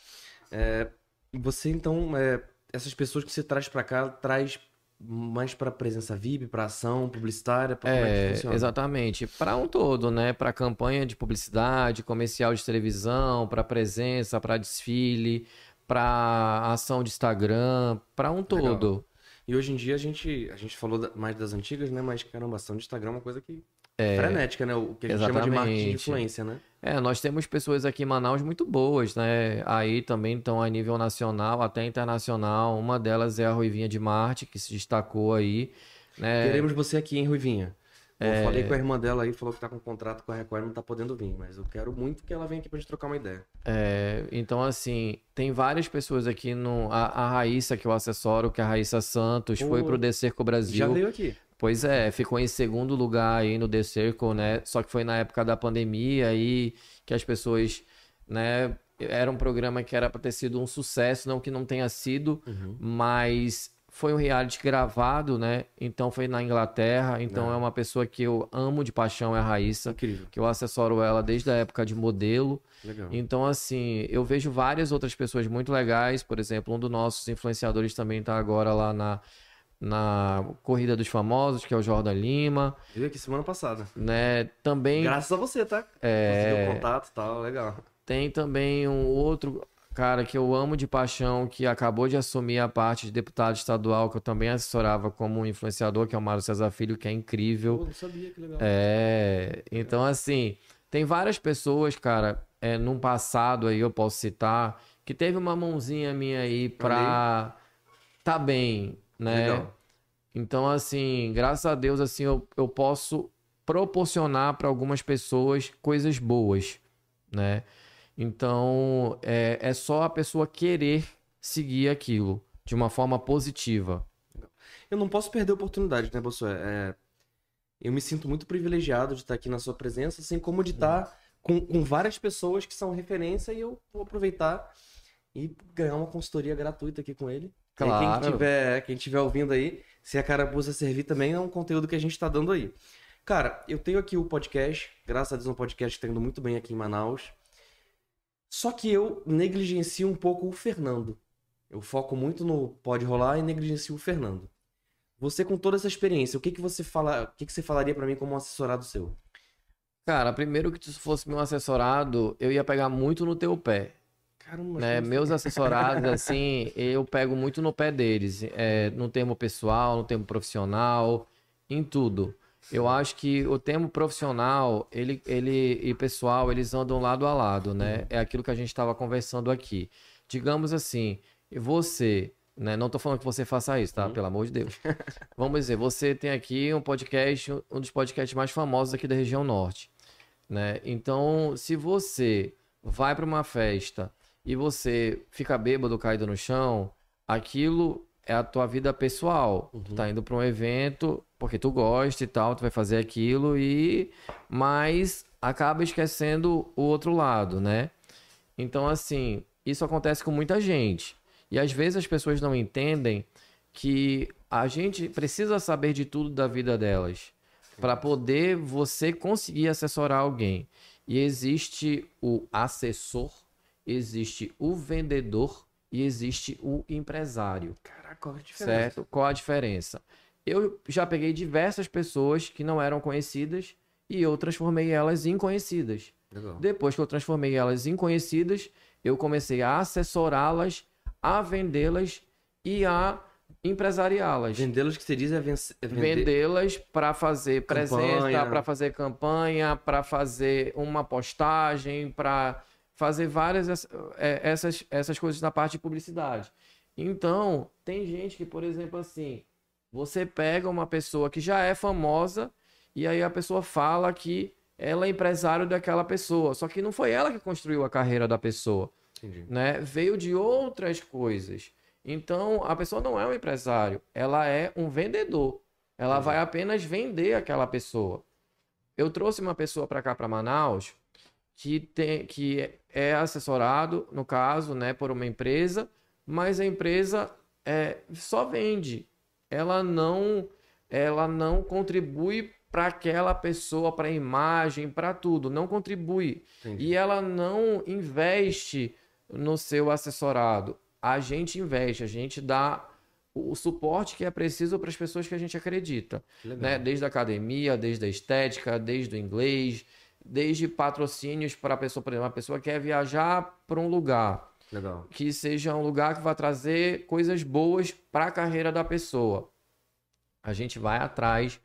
É, você então, é, essas pessoas que você traz pra cá, traz mais pra presença VIP, pra ação publicitária, como é que É, funciona? exatamente. Para um todo, né? Para campanha de publicidade, comercial de televisão, para presença, para desfile, para ação de Instagram, para um Legal. todo. E hoje em dia a gente, a gente falou mais das antigas, né? Mas caramba, ação de Instagram é uma coisa que é frenética, né? O que a gente chama de marketing de exatamente. influência, né? É, nós temos pessoas aqui em Manaus muito boas, né? Aí também estão a nível nacional, até internacional. Uma delas é a Ruivinha de Marte, que se destacou aí, né? Queremos você aqui, hein, Ruivinha? Eu É. falei com a irmã dela aí, falou que tá com contrato com a Record e não tá podendo vir, mas eu quero muito que ela venha aqui pra gente trocar uma ideia. É, então, assim, tem várias pessoas aqui no. A, a Raíssa, que eu assessoro, que é a Raíssa Santos, foi Pô, pro The Cerco Já Brasil. veio aqui. Pois é, ficou em segundo lugar aí no The Circle, né? Só que foi na época da pandemia aí que as pessoas, né? Era um programa que era para ter sido um sucesso, não que não tenha sido, Uhum. mas foi um reality gravado, né? Então foi na Inglaterra. Então Ah. é uma pessoa que eu amo de paixão, é a Raíssa, Incrível. que eu assessoro ela desde a época de modelo. Legal. Então, assim, eu vejo várias outras pessoas muito legais. Por exemplo, um dos nossos influenciadores também está agora lá na, na Corrida dos Famosos, que é o Jordan Lima, Veio aqui semana passada. né? Também Graças a você, tá? É. Conseguiu contato e tal, legal. tem também um outro cara que eu amo de paixão, que acabou de assumir a parte de deputado estadual, que eu também assessorava como influenciador, que é o Mário César Filho, que é incrível. Pô, não sabia, que legal. É, então assim, tem várias pessoas, cara, é, num passado aí eu posso citar, que teve uma mãozinha minha aí pra tá bem, né? Legal. Então, assim, graças a Deus, assim, eu, eu posso proporcionar para algumas pessoas coisas boas, né? Então, é, é só a pessoa querer seguir aquilo de uma forma positiva. Eu não posso perder a oportunidade, né, Bolsonaro? É, eu me sinto muito privilegiado de estar aqui na sua presença, assim como de estar com, com várias pessoas que são referência e eu vou aproveitar e ganhar uma consultoria gratuita aqui com ele. Claro. Quem tiver, quem tiver ouvindo aí, se a carapuça servir também, é um conteúdo que a gente tá dando aí. Cara, eu tenho aqui o podcast, graças a Deus, um podcast que tá indo muito bem aqui em Manaus. Só que eu negligencio um pouco o Fernando. Eu foco muito no pode rolar e negligencio o Fernando. Você com toda essa experiência, o que que você fala, o que que você falaria pra mim como um assessorado seu? Cara, primeiro que tu fosse meu assessorado, eu ia pegar muito no teu pé. Caramba, né? Meus você- assessorados, [LAUGHS] assim, eu pego muito no pé deles, é, no termo pessoal, no termo profissional, em tudo. Eu acho que o termo profissional, ele, ele e pessoal, eles andam lado a lado, né? É aquilo que a gente estava conversando aqui. Digamos assim, você, né? Não tô falando que você faça isso, tá? Pelo amor de Deus. [LAUGHS] Vamos dizer, você tem aqui um podcast, um dos podcasts mais famosos aqui da região norte, né? Então, se você vai para uma festa e você fica bêbado, caído no chão, aquilo é a tua vida pessoal. Tu tá indo para um evento porque tu gosta e tal, tu vai fazer aquilo e mas acaba esquecendo o outro lado, né? Então assim, isso acontece com muita gente. E às vezes as pessoas não entendem que a gente precisa saber de tudo da vida delas para poder você conseguir assessorar alguém. E existe o assessor, existe o vendedor e existe o empresário, Caraca, qual a diferença? certo? Qual a diferença? Eu já peguei diversas pessoas que não eram conhecidas e eu transformei elas em conhecidas. Legal. Depois que eu transformei elas em conhecidas, eu comecei a assessorá-las, a vendê-las e a empresariá-las. Vendê-los que você diz é, é vender. Vendê-las para fazer presença, Campanha. para fazer campanha, para fazer uma postagem, para fazer várias é, essas, essas coisas na parte de publicidade. Então, tem gente que, por exemplo, assim, você pega uma pessoa que já é famosa e aí a pessoa fala que ela é empresário daquela pessoa, só que não foi ela que construiu a carreira da pessoa Entendi. né? Veio de outras coisas. Então, a pessoa não é um empresário, ela é um vendedor. Ela vai apenas vender aquela pessoa. Eu trouxe uma pessoa para cá, para Manaus, que, tem, que é assessorado, no caso, né, por uma empresa, mas a empresa é, só vende. Ela não, ela não contribui para aquela pessoa, para a imagem, para tudo. Não contribui. Entendi. E ela não investe no seu assessorado. A gente investe, a gente dá o suporte que é preciso para as pessoas que a gente acredita, legal. né? Desde a academia, desde a estética, desde o inglês, desde patrocínios para a pessoa, por exemplo, uma pessoa quer viajar para um lugar Legal. que seja um lugar que vai trazer coisas boas para a carreira da pessoa. A gente vai atrás.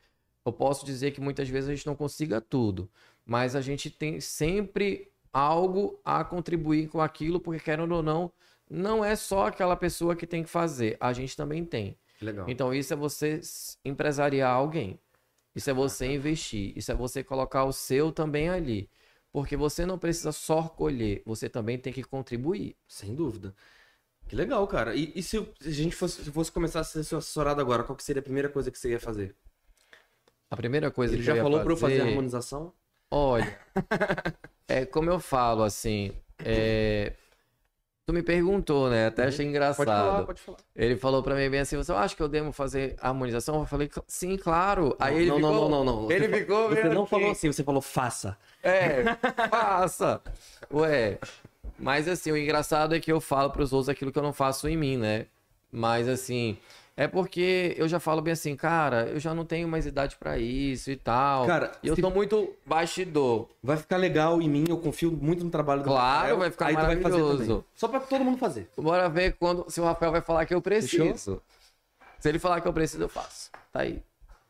Eu posso dizer que muitas vezes a gente não consiga tudo, mas a gente tem sempre algo a contribuir com aquilo, porque querendo ou não, não é só aquela pessoa que tem que fazer, a gente também tem. Legal. Então isso é você empresariar alguém. Isso é você investir, isso é você colocar o seu também ali. Porque você não precisa só colher, você também tem que contribuir. Sem dúvida. Que legal, cara. E, e se, a gente fosse, se fosse começar a ser seu assessorado agora, qual que seria a primeira coisa que você ia fazer? A primeira coisa Ele que já eu ia falou pra eu fazer a harmonização? Olha, [LAUGHS] é como eu falo, assim, é, tu me perguntou, né? Até achei engraçado. Pode falar, pode falar. Ele falou pra mim bem assim, você acha que eu devo fazer harmonização? Eu falei, sim, claro. Aí ele não, ficou, não, não, não, não. Ele Você ficou Você não falou assim, você falou faça. É, [LAUGHS] faça. Ué, mas assim, o engraçado é que eu falo pros outros aquilo que eu não faço em mim, né? Mas assim, É porque eu já falo bem assim, cara, eu já não tenho mais idade pra isso e tal. Cara, e eu se- tô muito bastidor. Vai ficar legal em mim, eu confio muito no trabalho do Claro, Rafael. vai ficar aí maravilhoso. Só pra todo mundo fazer. Bora ver quando se o Rafael vai falar que eu preciso. Fechou? Se ele falar que eu preciso, eu faço. Tá aí.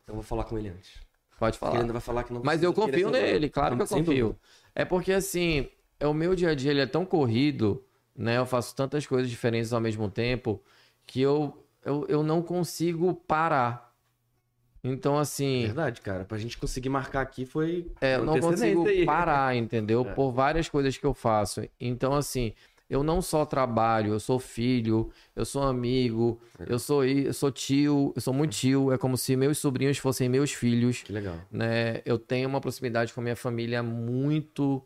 Eu vou falar com ele antes. Pode Ele falar. ainda vai falar que não Mas eu ele confio é seu nele, claro que eu confio. É porque assim, é o meu dia a dia ele é tão corrido, né? Eu faço tantas coisas diferentes ao mesmo tempo que eu, eu, eu não consigo parar. Então, assim, Verdade, cara. Pra gente conseguir marcar aqui foi. é, eu não consigo aí. [LAUGHS] parar, entendeu? É. Por várias coisas que eu faço. Então, assim, eu não só trabalho, eu sou filho, eu sou amigo, eu sou, eu sou tio, eu sou muito tio. É como se meus sobrinhos fossem meus filhos Que legal. né? Eu tenho uma proximidade com a minha família muito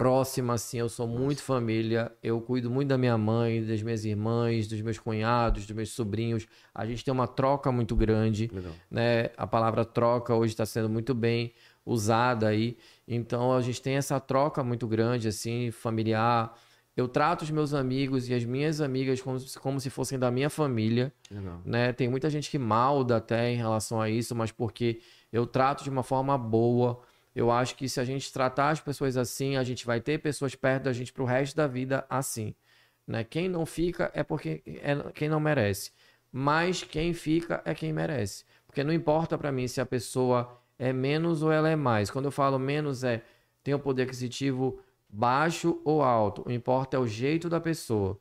próxima, assim. Eu sou muito família. Eu cuido muito da minha mãe, das minhas irmãs, dos meus cunhados, dos meus sobrinhos. A gente tem uma troca muito grande, Legal. né? A palavra troca hoje está sendo muito bem usada aí. Então a gente tem essa troca muito grande, assim, familiar. Eu trato os meus amigos e as minhas amigas como, se- como se fossem da minha família Legal. né? Tem muita gente que malda até em relação a isso, mas porque eu trato de uma forma boa. Eu acho que se a gente tratar as pessoas assim, a gente vai ter pessoas perto da gente pro resto da vida assim, né? Quem não fica é porque é quem não merece, mas quem fica é quem merece. Porque não importa pra mim se a pessoa é menos ou ela é mais. Quando eu falo menos é tem o poder aquisitivo baixo ou alto. O importa é o jeito da pessoa.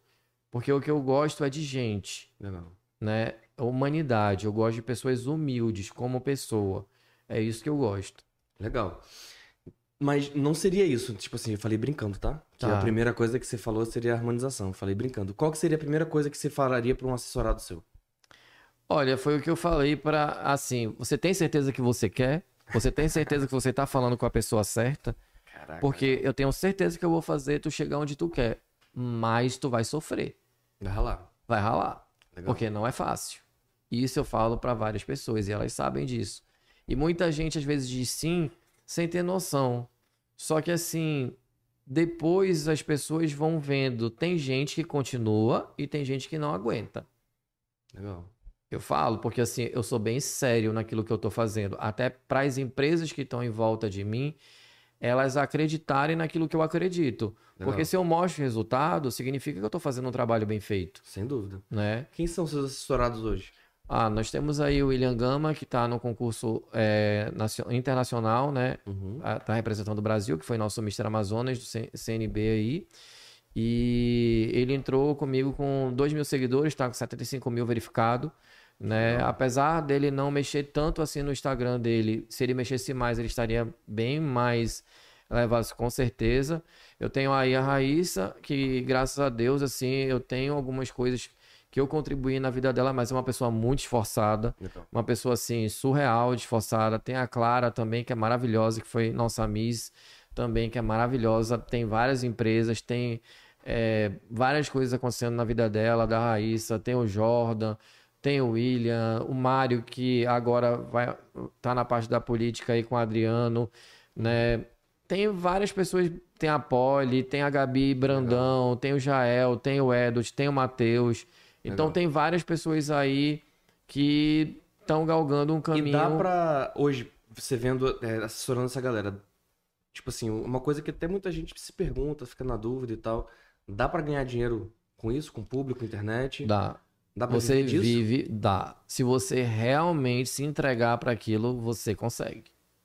Porque o que eu gosto é de gente Legal. né? Humanidade. Eu gosto de pessoas humildes como pessoa. É isso que eu gosto. Legal. Mas não seria isso, tipo assim, eu falei brincando, tá? Que Tá. a primeira coisa que você falou seria a harmonização. Eu falei brincando. Qual que seria a primeira coisa que você falaria pra um assessorado seu? Olha, foi o que eu falei para assim, você tem certeza que você quer? Você tem certeza que você tá falando com a pessoa certa? Caraca. Porque eu tenho certeza que eu vou fazer tu chegar onde tu quer, mas tu vai sofrer, Vai ralar. vai ralar, Legal. porque não é fácil. Isso eu falo para várias pessoas e elas sabem disso. E muita gente às vezes diz sim sem ter noção. Só que assim, depois as pessoas vão vendo, tem gente que continua e tem gente que não aguenta. Legal. Eu falo porque assim, eu sou bem sério naquilo que eu tô fazendo, até para as empresas que estão em volta de mim, elas acreditarem naquilo que eu acredito. Legal. Porque se eu mostro resultado, significa que eu tô fazendo um trabalho bem feito, Sem dúvida. né? Quem são seus assessorados hoje? Ah, nós temos aí o William Gama, que está no concurso é, nacio- internacional, né? Uhum. Está representando o Brasil, que foi nosso Mr. Amazonas do CNB aí. E ele entrou comigo com 2 mil seguidores, está com 75 mil verificado. Né? Apesar dele não mexer tanto assim no Instagram dele, se ele mexesse mais, ele estaria bem mais elevado, com certeza. Eu tenho aí a Raíssa, que graças a Deus, assim, eu tenho algumas coisas que eu contribuí na vida dela, mas é uma pessoa muito esforçada Legal. uma pessoa assim, surreal, esforçada. Tem a Clara também, que é maravilhosa, que foi nossa Miss também, que é maravilhosa. Tem várias empresas, tem é, várias coisas acontecendo na vida dela, da Raíssa, tem o Jordan, tem o William, o Mário, que agora vai tá na parte da política aí com o Adriano, né? Tem várias pessoas, tem a Polly, tem a Gabi Brandão, tem o Jael, tem o Edot, tem o Matheus. Então Legal. tem várias pessoas aí que estão galgando um caminho. E dá pra, hoje, você vendo, é, assessorando essa galera, tipo assim, uma coisa que até muita gente se pergunta, fica na dúvida e tal, dá pra ganhar dinheiro com isso, com público, internet? Dá. Dá pra Você viver disso? vive, dá. Se você realmente se entregar para aquilo, você consegue.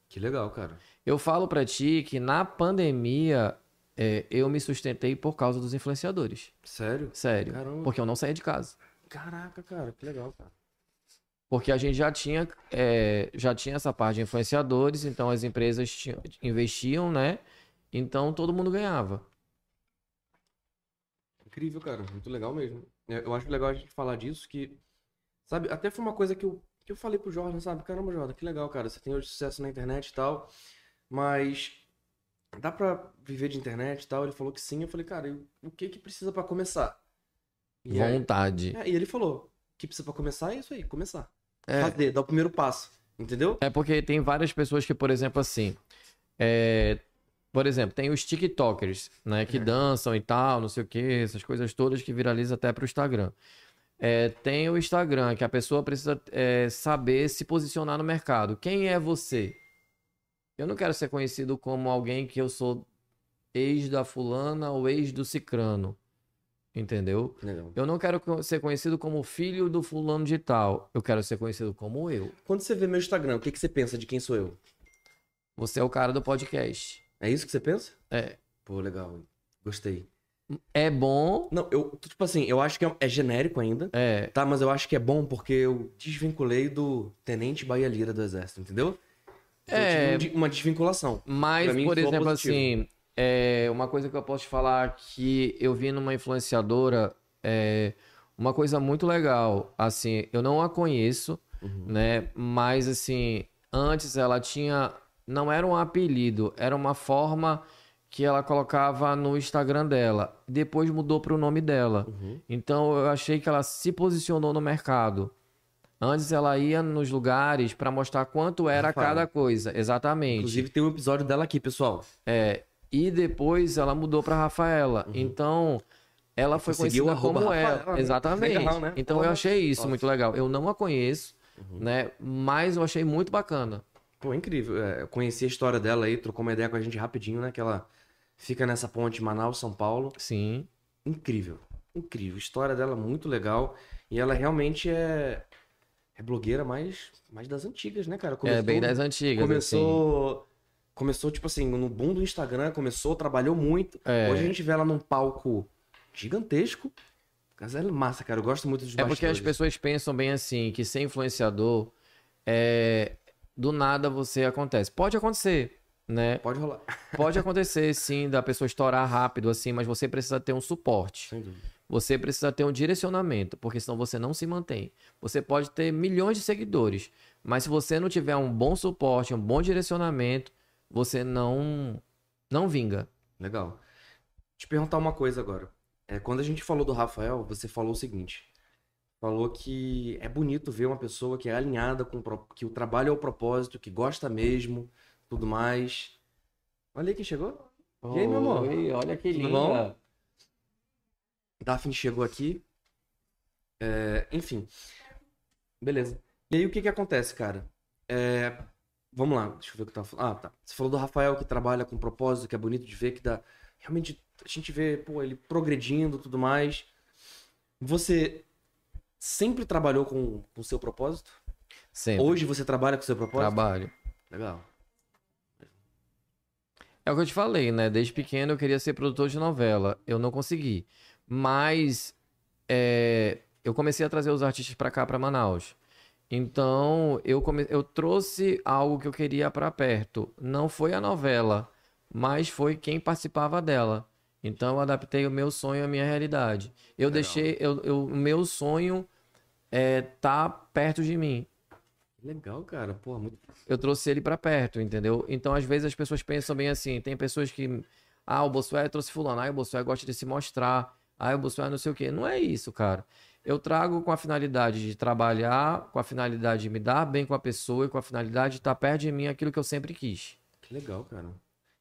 Que legal, cara. Eu falo pra ti que na pandemia é, eu me sustentei por causa dos influenciadores. Sério? Sério. Caramba. Porque eu não saía de casa. Caraca, cara, que legal, cara. Porque a gente já tinha, é, já tinha essa parte de influenciadores, então as empresas tinham- investiam, né? Então todo mundo ganhava. Incrível, cara. Muito legal mesmo. É, Eu acho legal a gente falar disso, que. Sabe, até foi uma coisa que eu, que eu falei pro Jordan, sabe? Caramba, Jordan, que legal, cara. Você tem hoje sucesso na internet e tal. Mas. Dá pra viver de internet e tal? Ele falou que sim. Eu falei, cara, e o que que precisa pra começar? E, aí- Vontade. é, e ele falou: o que precisa pra começar é isso aí, começar. É. Fazer, dar o primeiro passo. Entendeu? É porque tem várias pessoas que, por exemplo, assim. é, Por exemplo, tem os TikTokers, né? Que dançam e tal, não sei o quê, essas coisas todas que viralizam até pro Instagram. É, tem o Instagram, que a pessoa precisa é, saber se posicionar no mercado. Quem é você? Eu não quero ser conhecido como alguém que eu sou ex da fulana ou ex do cicrano. Entendeu? Legal. Eu não quero ser conhecido como filho do fulano de tal. Eu quero ser conhecido como eu. Quando você vê meu Instagram, o que, que você pensa de quem sou eu? Você é o cara do podcast. É isso que você pensa? É. Pô, legal. Gostei. É bom. Não, eu, tipo assim, eu acho que é, é genérico ainda, É. tá? Mas eu acho que é bom porque eu desvinculei do Tenente Bahia Lira do Exército, entendeu? Então, eu É. tive de- uma desvinculação. Mas, mim, por exemplo, positivo. assim, é, uma coisa que eu posso te falar que eu vi numa influenciadora, é, uma coisa muito legal. Assim, eu não a conheço, Uhum. né? Mas, assim, antes ela tinha. Não era um apelido, era uma forma que ela colocava no Instagram dela. Depois mudou para o nome dela. Uhum. Então eu achei que ela se posicionou no mercado. Antes ela ia nos lugares para mostrar quanto era cada coisa. Exatamente. Inclusive tem um episódio dela aqui, pessoal. É, e depois ela mudou para Rafaela. Então ela foi Conseguiu conhecida como ela. Rafaela, né? Exatamente. Legal, né? Então eu achei isso Nossa. muito legal. Eu não a conheço, né? Mas eu achei muito bacana. Pô, incrível. É, eu conheci a história dela aí, trocou uma ideia com a gente rapidinho, né? Que ela fica nessa ponte Manaus-São Paulo. Sim. Incrível. Incrível. História dela muito legal. E ela realmente é. É blogueira mais, mais das antigas, né, cara? é bem das antigas. assim. Começou. Começou, tipo assim, no boom do Instagram, começou, trabalhou muito. É. Hoje a gente vê ela num palco gigantesco. Mas é massa, cara. Eu gosto muito dos É porque as pessoas pensam bem assim, que ser influenciador é do nada você acontece. Pode acontecer, né? Pode rolar. Pode [LAUGHS] acontecer sim da pessoa estourar rápido assim, mas você precisa ter um suporte. Sem dúvida. Você precisa ter um direcionamento, porque senão você não se mantém. Você pode ter milhões de seguidores, mas se você não tiver um bom suporte, um bom direcionamento, você não não vinga. Legal. Te perguntar uma coisa agora. É, quando a gente falou do Rafael, você falou o seguinte. Falou que é bonito ver uma pessoa que é alinhada com o que o trabalho é o propósito, que gosta mesmo, tudo mais. Olha aí quem chegou. E aí, meu amor? Oi, olha que Tudo linda. bom? Daphne chegou aqui. É, enfim. Beleza. E aí o que que acontece, cara? É, vamos lá, deixa eu ver o que eu tava falando. Ah, tá. Você falou do Rafael que trabalha com propósito, que é bonito de ver, que dá. Realmente a gente vê, pô, ele progredindo e tudo mais. Você sempre trabalhou com o seu propósito? Sempre. Hoje você trabalha com o seu propósito? Trabalho. Legal. É o que eu te falei, né? Desde pequeno eu queria ser produtor de novela. Eu não consegui. Mas é, eu comecei a trazer os artistas pra cá, pra Manaus. Então eu, come... eu trouxe algo que eu queria pra perto. Não foi a novela, mas foi quem participava dela. Então eu adaptei o meu sonho à minha realidade. Eu Legal. deixei. Eu, eu- o meu sonho é tá perto de mim. Legal, cara. Pô, muito. Eu trouxe ele pra perto, entendeu? Então, às vezes, as pessoas pensam bem assim. Tem pessoas que. Ah, o Bolsonaro trouxe fulano. Ah, o Bolsonaro gosta de se mostrar. Ah, o Bolsonaro não sei o quê. Não é isso, cara. Eu trago com a finalidade de trabalhar, com a finalidade de me dar bem com a pessoa e com a finalidade de estar perto de mim aquilo que eu sempre quis. Que legal, cara.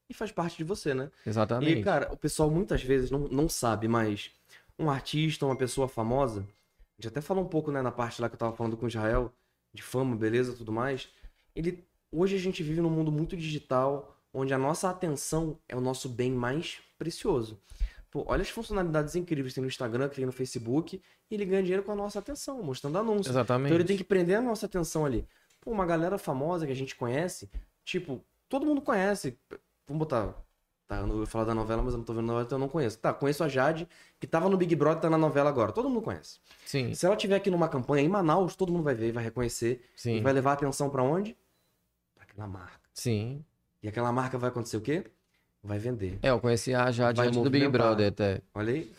E faz parte de você, né? Exatamente. E, cara, o pessoal muitas vezes não, não sabe, mas um artista, uma pessoa famosa, a gente até falou um pouco, né, na parte lá que eu tava falando com o Israel, de fama, beleza, tudo mais. Ele, hoje a gente vive num mundo muito digital, onde a nossa atenção é o nosso bem mais precioso. Pô, olha as funcionalidades incríveis que tem no Instagram, que tem no Facebook, e ele ganha dinheiro com a nossa atenção, mostrando anúncios. Exatamente. Então ele tem que prender a nossa atenção ali. Pô, uma galera famosa que a gente conhece, tipo, todo mundo conhece. Vamos botar. Tá, eu não vou falar da novela, mas eu não tô vendo novela, então eu não conheço. Tá, conheço a Jade, que tava no Big Brother, tá na novela agora. Todo mundo conhece. Sim, Se ela tiver aqui numa campanha em Manaus, todo mundo vai ver, vai reconhecer. E sim, vai levar a atenção pra onde? Pra aquela marca. sim. E aquela marca vai acontecer o quê? Vai vender. É, eu conheci a Jade antes do Big. Brother até. Olha aí.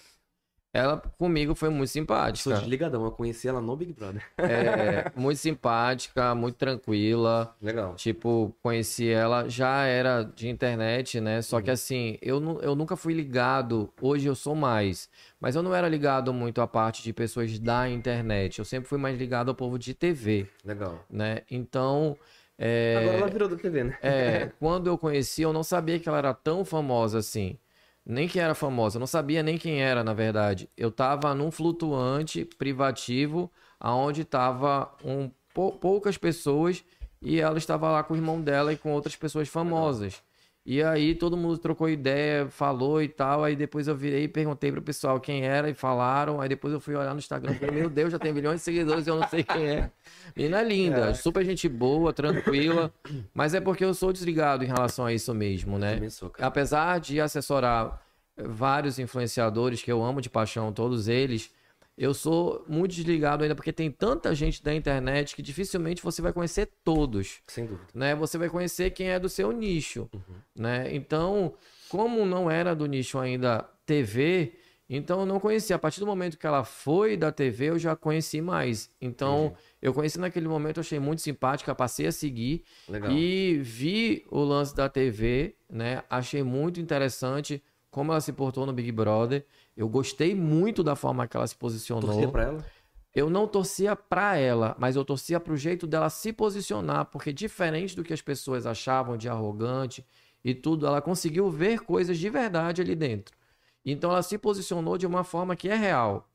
Ela comigo foi muito Eu sou simpática. desligadão, eu conheci ela no Big Brother. É, muito simpática, muito tranquila. Legal. Tipo, conheci ela, já era de internet, né? Só que assim, eu, eu nunca fui ligado, hoje eu sou mais, mas eu não era ligado muito à parte de pessoas da internet. Eu sempre fui mais ligado ao povo de TV, Legal. né? Então, é, Agora ela virou da TV, né? é, [LAUGHS] quando eu conheci, eu não sabia que ela era tão famosa assim, nem que era famosa, eu não sabia nem quem era, na verdade. Eu tava num flutuante privativo, aonde tava um, pou- poucas pessoas e ela estava lá com o irmão dela e com outras pessoas famosas. E aí todo mundo trocou ideia, falou e tal. Aí depois eu virei e perguntei pro pessoal quem era e falaram. Aí depois eu fui olhar no Instagram e falei, meu Deus, já tem milhões de seguidores e eu não sei quem é. Menina [LAUGHS] linda, super gente boa, tranquila. Mas é porque eu sou desligado em relação a isso mesmo, né? Cara. apesar de assessorar vários influenciadores que eu amo de paixão, todos eles, eu sou muito desligado ainda porque tem tanta gente da internet que dificilmente você vai conhecer todos, Sem dúvida. né? Você vai conhecer quem é do seu nicho, né? Então, como não era do nicho ainda TV, então eu não conhecia. A partir do momento que ela foi da TV, eu já conheci mais. Então, eu conheci naquele momento, achei muito simpática, passei a seguir. Legal. E vi o lance da TV, né? Achei muito interessante como ela se portou no Big Brother. Eu gostei muito da forma que ela se posicionou. Torcer pra ela? Eu não torcia pra ela, mas eu torcia pro jeito dela se posicionar, porque diferente do que as pessoas achavam de arrogante e tudo, ela conseguiu ver coisas de verdade ali dentro. Então ela se posicionou de uma forma que é real.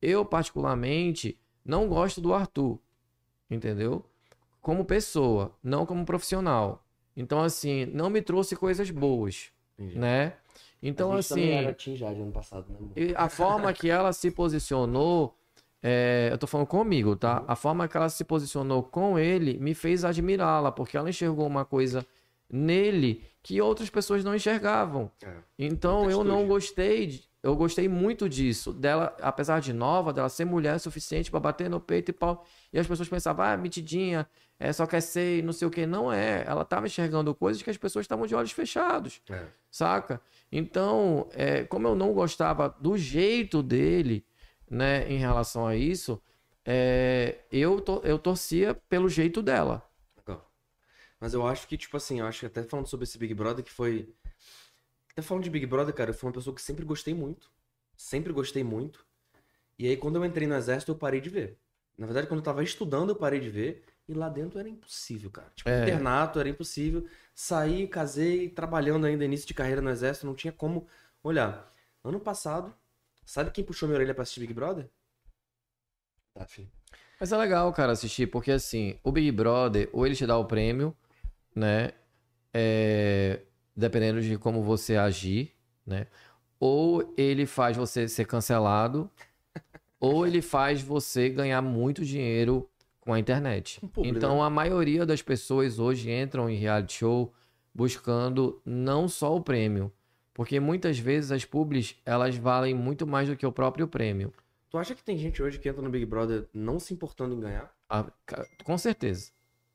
Eu, particularmente, não gosto do Arthur, entendeu? Como pessoa, não como profissional. Então, assim, não me trouxe coisas boas, Entendi. né? Então, a assim, era Team Jade ano passado, né, e a forma que ela se posicionou, é, eu tô falando comigo, tá? A forma que ela se posicionou com ele me fez admirá-la, porque ela enxergou uma coisa nele que outras pessoas não enxergavam. É. Então eu não gostei, de- eu gostei muito disso, dela, apesar de nova, dela ser mulher suficiente pra bater no peito e pau. E as pessoas pensavam, ah, metidinha, é só quer ser, não sei o que. Não é. Ela tava enxergando coisas que as pessoas estavam de olhos fechados É. saca? Então, é, como eu não gostava do jeito dele, né, em relação a isso, é, eu, to- eu torcia pelo jeito dela. Legal. Mas eu acho que, tipo assim, eu acho que até falando sobre esse Big Brother, que foi. Até falando de Big Brother, cara, eu fui uma pessoa que sempre gostei muito. Sempre gostei muito. E aí, quando eu entrei no exército, eu parei de ver. Na verdade, quando eu tava estudando, eu parei de ver. E lá dentro era impossível, cara. Tipo, É. internato era impossível. Saí, casei, trabalhando ainda, início de carreira no exército, não tinha como olhar. Ano passado, sabe quem puxou minha orelha pra assistir Big Brother? Tá, filho. Mas é legal, cara, assistir, porque assim, o Big Brother, ou ele te dá o prêmio, né? É, dependendo de como você agir, né? Ou ele faz você ser cancelado, [LAUGHS] ou ele faz você ganhar muito dinheiro com a internet. Publi, então, né? a maioria das pessoas hoje entram em reality show buscando não só o prêmio, porque muitas vezes as publis, elas valem muito mais do que o próprio prêmio. Tu acha que tem gente hoje que entra no Big Brother não se importando em ganhar? Ah, com certeza.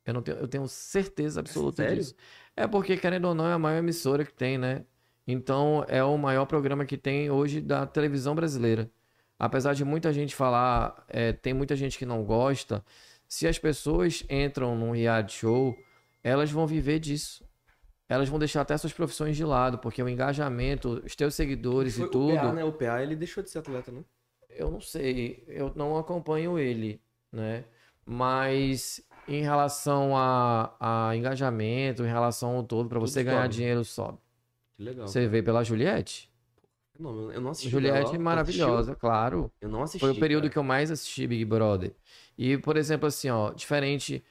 Eu, não tenho, eu tenho certeza absoluta sério? disso. É porque, querendo ou não, é a maior emissora que tem, né? Então, é o maior programa que tem hoje da televisão brasileira. Apesar de muita gente falar, é, tem muita gente que não gosta. Se as pessoas entram num reality show, elas vão viver disso. Elas vão deixar até suas profissões de lado, porque o engajamento, os teus seguidores Foi e tudo. O PA, né? O PA, ele deixou de ser atleta, né? Eu não sei, eu não acompanho ele, né? Mas em relação a, a engajamento, em relação ao todo, para você ganhar sobe. dinheiro, sobe. Que legal. Você vê pela Juliette? Não, eu não assisti. Juliette dela. é maravilhosa, claro. Eu não assisti. Foi o período cara. que eu mais assisti Big Brother. E, por exemplo, assim, ó, diferente.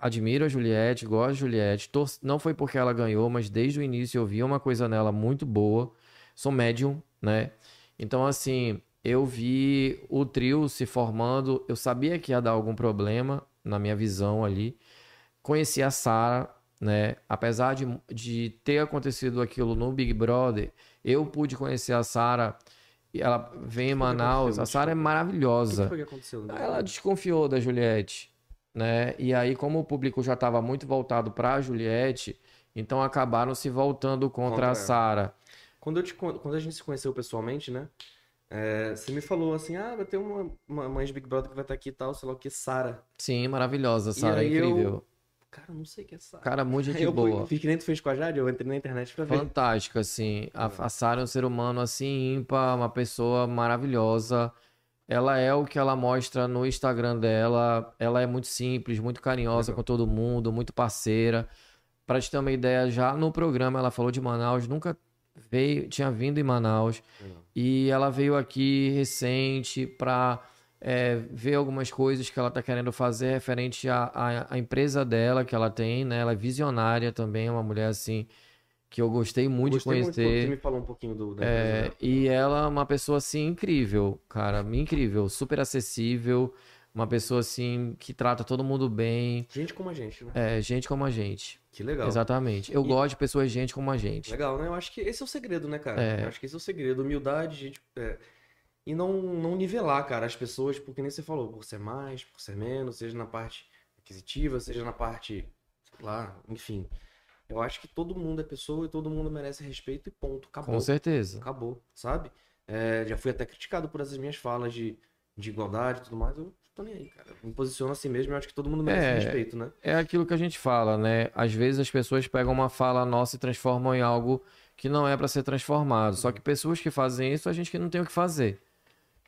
Admiro a Juliette, gosto de Juliette. tor- Não foi porque ela ganhou, mas desde o início eu vi uma coisa nela muito boa. Sou médium, né? Então, assim, eu vi o trio se formando. Eu sabia que ia dar algum problema na minha visão ali. Conheci a Sara, né? Apesar de, de ter acontecido aquilo no Big Brother, eu pude conhecer a Sara. e Ela vem em? Manaus. A Sara é explica. O que maravilhosa. foi que aconteceu? né? Ela desconfiou da Juliette, né? E aí, como o público já estava muito voltado para a Juliette, então acabaram se voltando contra, Contra a. Sara. Quando, eu te, con- quando a gente se conheceu pessoalmente, né? É, você me falou assim: ah, vai ter uma, uma mãe de Big Brother que vai estar aqui e tal, sei lá o que, Sara. Sim, maravilhosa, Sara, eu- incrível. Cara, eu não sei o que é Sara. Cara, muito gente eu boa. fiz que nem tu fez com a Jade, eu entrei na internet pra ver. Fantástica, assim. A, É. a Sara é um ser humano, assim, ímpar, uma pessoa maravilhosa. Ela é o que ela mostra no Instagram dela. Ela é muito simples, muito carinhosa Legal. com todo mundo, muito parceira. Pra te ter uma ideia, já no programa ela falou de Manaus, nunca veio, tinha vindo em Manaus Legal. e ela veio aqui recente para ver algumas coisas que ela está querendo fazer referente à, à, empresa dela que ela tem, né? Ela é visionária também, é uma mulher assim que eu gostei muito Gostei de muito, conhecer. você me falou um pouquinho do, da É, e ela é uma pessoa assim incrível, cara, incrível, super acessível, uma pessoa assim que trata todo mundo bem, Gente como a gente, né? é, gente como a gente. Que legal. Exatamente. Eu E- gosto de pessoas gente como a gente. Legal, né? Eu acho que esse é o segredo, né, cara? É. Eu acho que esse é o segredo. Humildade, gente. é, E não, não nivelar, cara, as pessoas, porque nem você falou, por ser mais, por ser menos, seja na parte aquisitiva, seja na parte, sei lá, enfim. Eu acho que todo mundo é pessoa e todo mundo merece respeito e ponto. Acabou. Com certeza. Acabou, sabe? É, já fui até criticado por essas minhas falas de, de igualdade e tudo mais. Eu tô nem aí, cara. Me posiciono assim mesmo e eu acho que todo mundo merece É. respeito, né? É aquilo que a gente fala, né? Às vezes as pessoas pegam uma fala nossa e transformam em algo que não é para ser transformado. Só que pessoas que fazem isso, a gente que não tem o que fazer.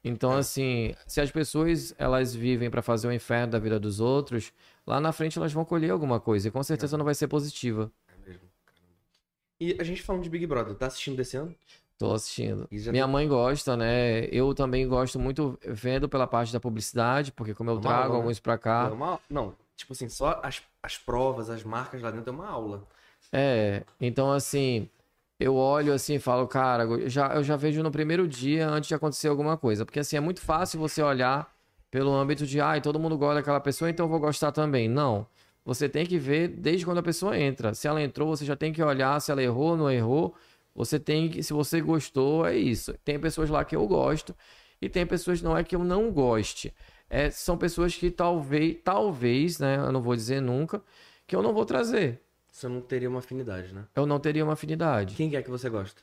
Então, assim, se as pessoas elas vivem para fazer o inferno da vida dos outros, lá na frente elas vão colher alguma coisa e com certeza não vai ser positiva. É mesmo, caramba. E a gente falando de Big Brother, tá assistindo desse ano? Tô assistindo. Minha mãe gosta, né? Eu também gosto muito vendo pela parte da publicidade, porque como eu Uma trago aula, né? alguns pra cá, É uma- Não, tipo assim, só as, as provas, as marcas lá dentro é uma aula. É, então assim, eu olho assim e falo, cara, eu já, eu já vejo no primeiro dia antes de acontecer alguma coisa. Porque assim, é muito fácil você olhar pelo âmbito de, ai, todo mundo gosta daquela pessoa, então eu vou gostar também. Não. Você tem que ver desde quando a pessoa entra. Se ela entrou, você já tem que olhar se ela errou, não errou. Você tem que, se você gostou, é isso. Tem pessoas lá que eu gosto e tem pessoas não é que eu não goste. É, são pessoas que talvez, talvez, né, eu não vou dizer nunca, que eu não vou trazer. Você não teria uma afinidade, né? Eu não teria uma afinidade. Quem que é que você gosta?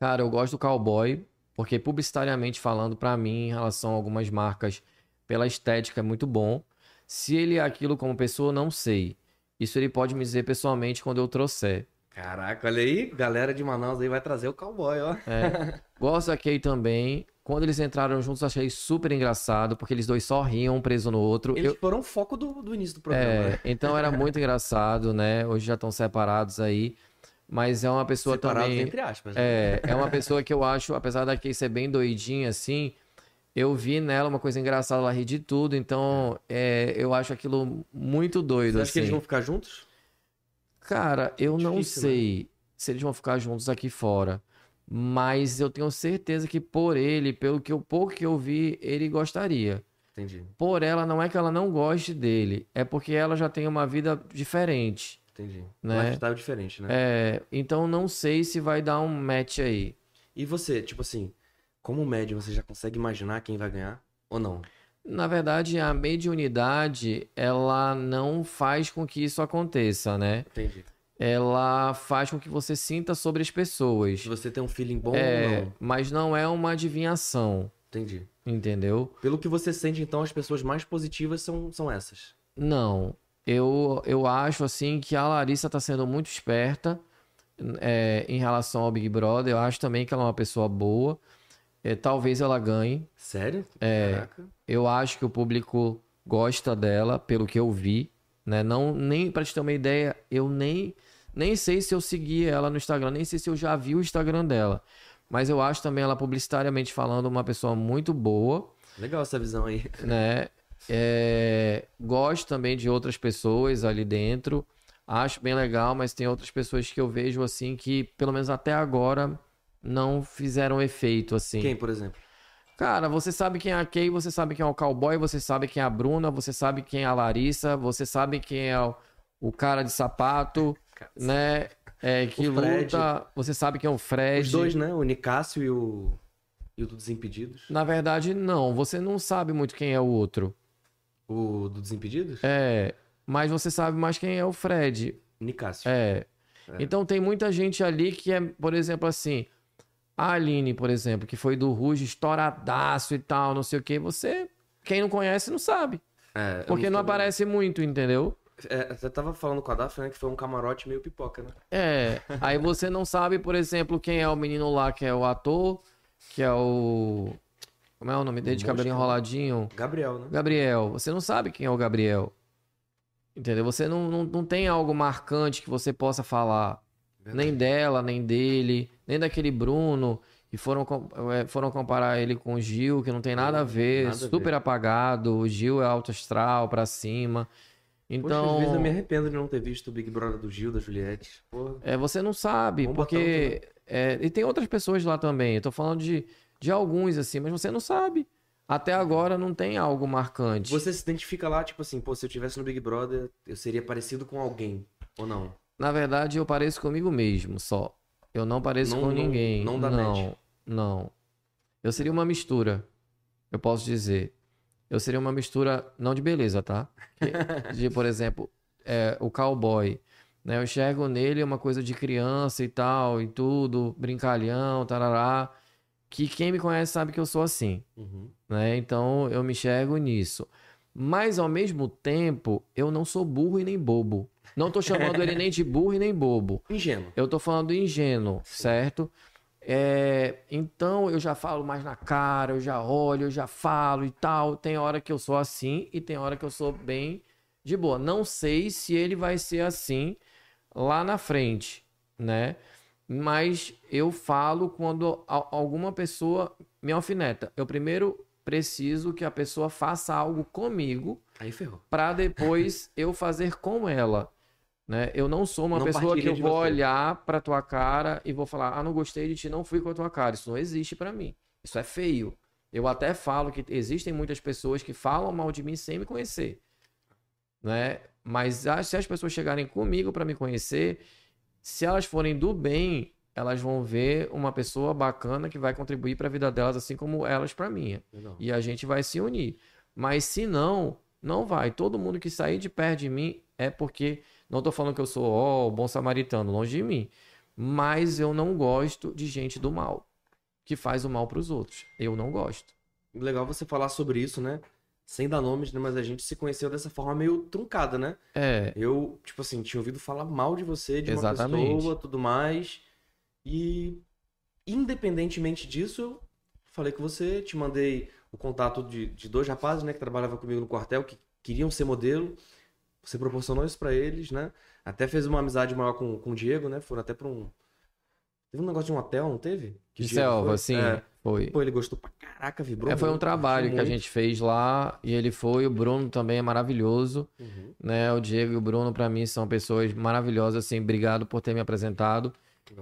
Cara, eu gosto do cowboy, porque publicitariamente falando, pra mim, em relação a algumas marcas, pela estética é muito bom. Se ele é aquilo como pessoa, não sei. Isso ele pode me dizer pessoalmente quando eu trouxer. Caraca, olha aí, galera de Manaus aí vai trazer o cowboy, ó. É. [LAUGHS] Gosto da Kay também. Quando eles entraram juntos, achei super engraçado, porque eles dois só riam um preso no outro. Eles Eu- foram o foco do, do início do programa, É, né? então era [LAUGHS] muito engraçado, né? Hoje já estão separados aí. Mas é uma pessoa Separados também. entre aspas. né? É, é uma pessoa que eu acho, apesar da Kay ser bem doidinha assim, eu vi nela uma coisa engraçada, ela ri de tudo, então é, eu acho aquilo muito doido, Você acha que eles assim. vão ficar juntos? Cara, eu não Difícil, né? sei se eles vão ficar juntos aqui fora, mas eu tenho certeza que por ele, pelo que eu, pouco que eu vi, ele gostaria. Entendi, Por ela, não é que ela não goste dele, é porque ela já tem uma vida diferente, entendi. Né? Lifestyle diferente, né? é, então não sei se vai dar um match aí. E você, tipo assim, como médio, você já consegue imaginar quem vai ganhar? Ou não? Na verdade, a mediunidade, ela não faz com que isso aconteça, né? Entendi. Ela faz com que você sinta sobre as pessoas. Se você tem um feeling bom ou É, não. mas não é uma adivinhação, Entendi. entendeu? Pelo que você sente, então, as pessoas mais positivas são, são essas. Não. Eu, eu acho, assim, que a Larissa tá sendo muito esperta é, em relação ao Big Brother. Eu acho também que ela é uma pessoa boa. É, talvez ela ganhe. Sério? É. Caraca. Eu acho que o público gosta dela, pelo que eu vi, né? Não, nem para te ter uma ideia, eu nem nem sei se eu segui ela no Instagram, nem sei se eu já vi o Instagram dela. Mas eu acho também ela publicitariamente falando uma pessoa muito boa, Legal essa visão aí. [LAUGHS] né? É, gosto também de outras pessoas ali dentro. Acho bem legal, mas tem outras pessoas que eu vejo assim que, pelo menos até agora, não fizeram efeito assim. Quem, por exemplo? Cara, você sabe quem é a Kay, você sabe quem é o cowboy, você sabe quem é a Bruna, você sabe quem é a Larissa, você sabe quem é o, o cara de sapato, né? É, que O Fred. luta. Você sabe quem é o Fred. Os dois, né? O Nicásio e o. E o do Desimpedidos. Na verdade, não. Você não sabe muito quem é o outro. O do Desimpedidos? É. Mas você sabe mais quem é o Fred. Nicásio. É. É. Então tem muita gente ali que é, por exemplo, assim. A Aline, por exemplo, que foi do Ruge, estouradaço e tal, não sei o que. Você, quem não conhece, não sabe. É, Porque não sabia. aparece muito, entendeu? É, você tava falando com a Daphne, né, que foi um camarote meio pipoca, né? É. Aí você não sabe, por exemplo, quem é o menino lá que é o ator, que é o. Como é o nome dele? De cabelinho enroladinho. Gabriel, né? Gabriel. Você não sabe quem é o Gabriel. Entendeu? Você não, não, não tem algo marcante que você possa falar. Verdade. Nem dela, nem dele. Nem daquele Bruno, e foram, é, foram comparar ele com o Gil, que não tem nada a ver, Nada a super ver. apagado, o Gil é alto astral, pra cima. Poxa, Então, às vezes eu me arrependo de não ter visto o Big Brother do Gil, da Juliette. Porra. é, você não sabe, Vamos porque. é, e tem outras pessoas lá também. Eu tô falando de, de alguns, assim, mas você não sabe. Até agora não tem algo marcante. Você se identifica lá, tipo assim, pô, se eu tivesse no Big Brother, eu seria parecido com alguém. Ou não? Na verdade, eu pareço comigo mesmo, só. Eu não pareço Não- com não- ninguém. não dá não, match. não. Eu seria uma mistura, eu posso dizer. Eu seria uma mistura, não de beleza, tá? [LAUGHS] De, por exemplo, é, o cowboy. Né? Eu enxergo nele uma coisa de criança e tal, e tudo, brincalhão, tarará. Que quem me conhece sabe que eu sou assim Uhum. né? Então eu me enxergo nisso. Mas ao mesmo tempo, eu não sou burro e nem bobo. Não tô chamando ele nem de burro e nem bobo. [LAUGHS] Ingênuo. Eu tô falando ingênuo, certo? É, então eu já falo mais na cara, eu já olho, eu já falo e tal. Tem hora que eu sou assim e tem hora que eu sou bem de boa. Não sei se ele vai ser assim lá na frente, né? Mas eu falo quando alguma pessoa me alfineta. Eu primeiro preciso que a pessoa faça algo comigo para [LAUGHS] depois eu fazer com ela. Né? Eu não sou uma Não pessoa que eu vou você. olhar pra tua cara e vou falar, ah, não gostei de ti, não fui com a tua cara. Isso não existe pra mim. Isso é feio. Eu até falo que existem muitas pessoas que falam mal de mim sem me conhecer. Né? Mas se as pessoas chegarem comigo pra me conhecer, se elas forem do bem, elas vão ver uma pessoa bacana que vai contribuir pra vida delas, assim como elas pra minha Não. e a gente vai se unir. Mas se não, não vai. Todo mundo que sair de perto de mim é porque não tô falando que eu sou ó, o bom samaritano, longe de mim. Mas eu não gosto de gente do mal, que faz o mal pros outros. Eu não gosto. Legal você falar sobre isso, né? Sem dar nomes, né? Mas a gente se conheceu dessa forma meio truncada, né? É, Eu, tipo assim, tinha ouvido falar mal de você, de uma Exatamente. pessoa, tudo mais. E independentemente disso, eu falei com você, te mandei o contato de, de dois rapazes, né, que trabalhavam comigo no quartel, que queriam ser modelo. Você proporcionou isso pra eles, né? Até fez uma amizade maior com, com o Diego, né? Foram até pra um. Teve um negócio de um hotel, não teve? Que de selva, foi? assim, É. foi. Pô, ele gostou pra caraca, vibrou. É, foi um trabalho que a gente fez lá e ele foi. O Bruno também é maravilhoso. Uhum. né? O Diego e o Bruno, pra mim, são pessoas maravilhosas, assim. Obrigado por ter me apresentado.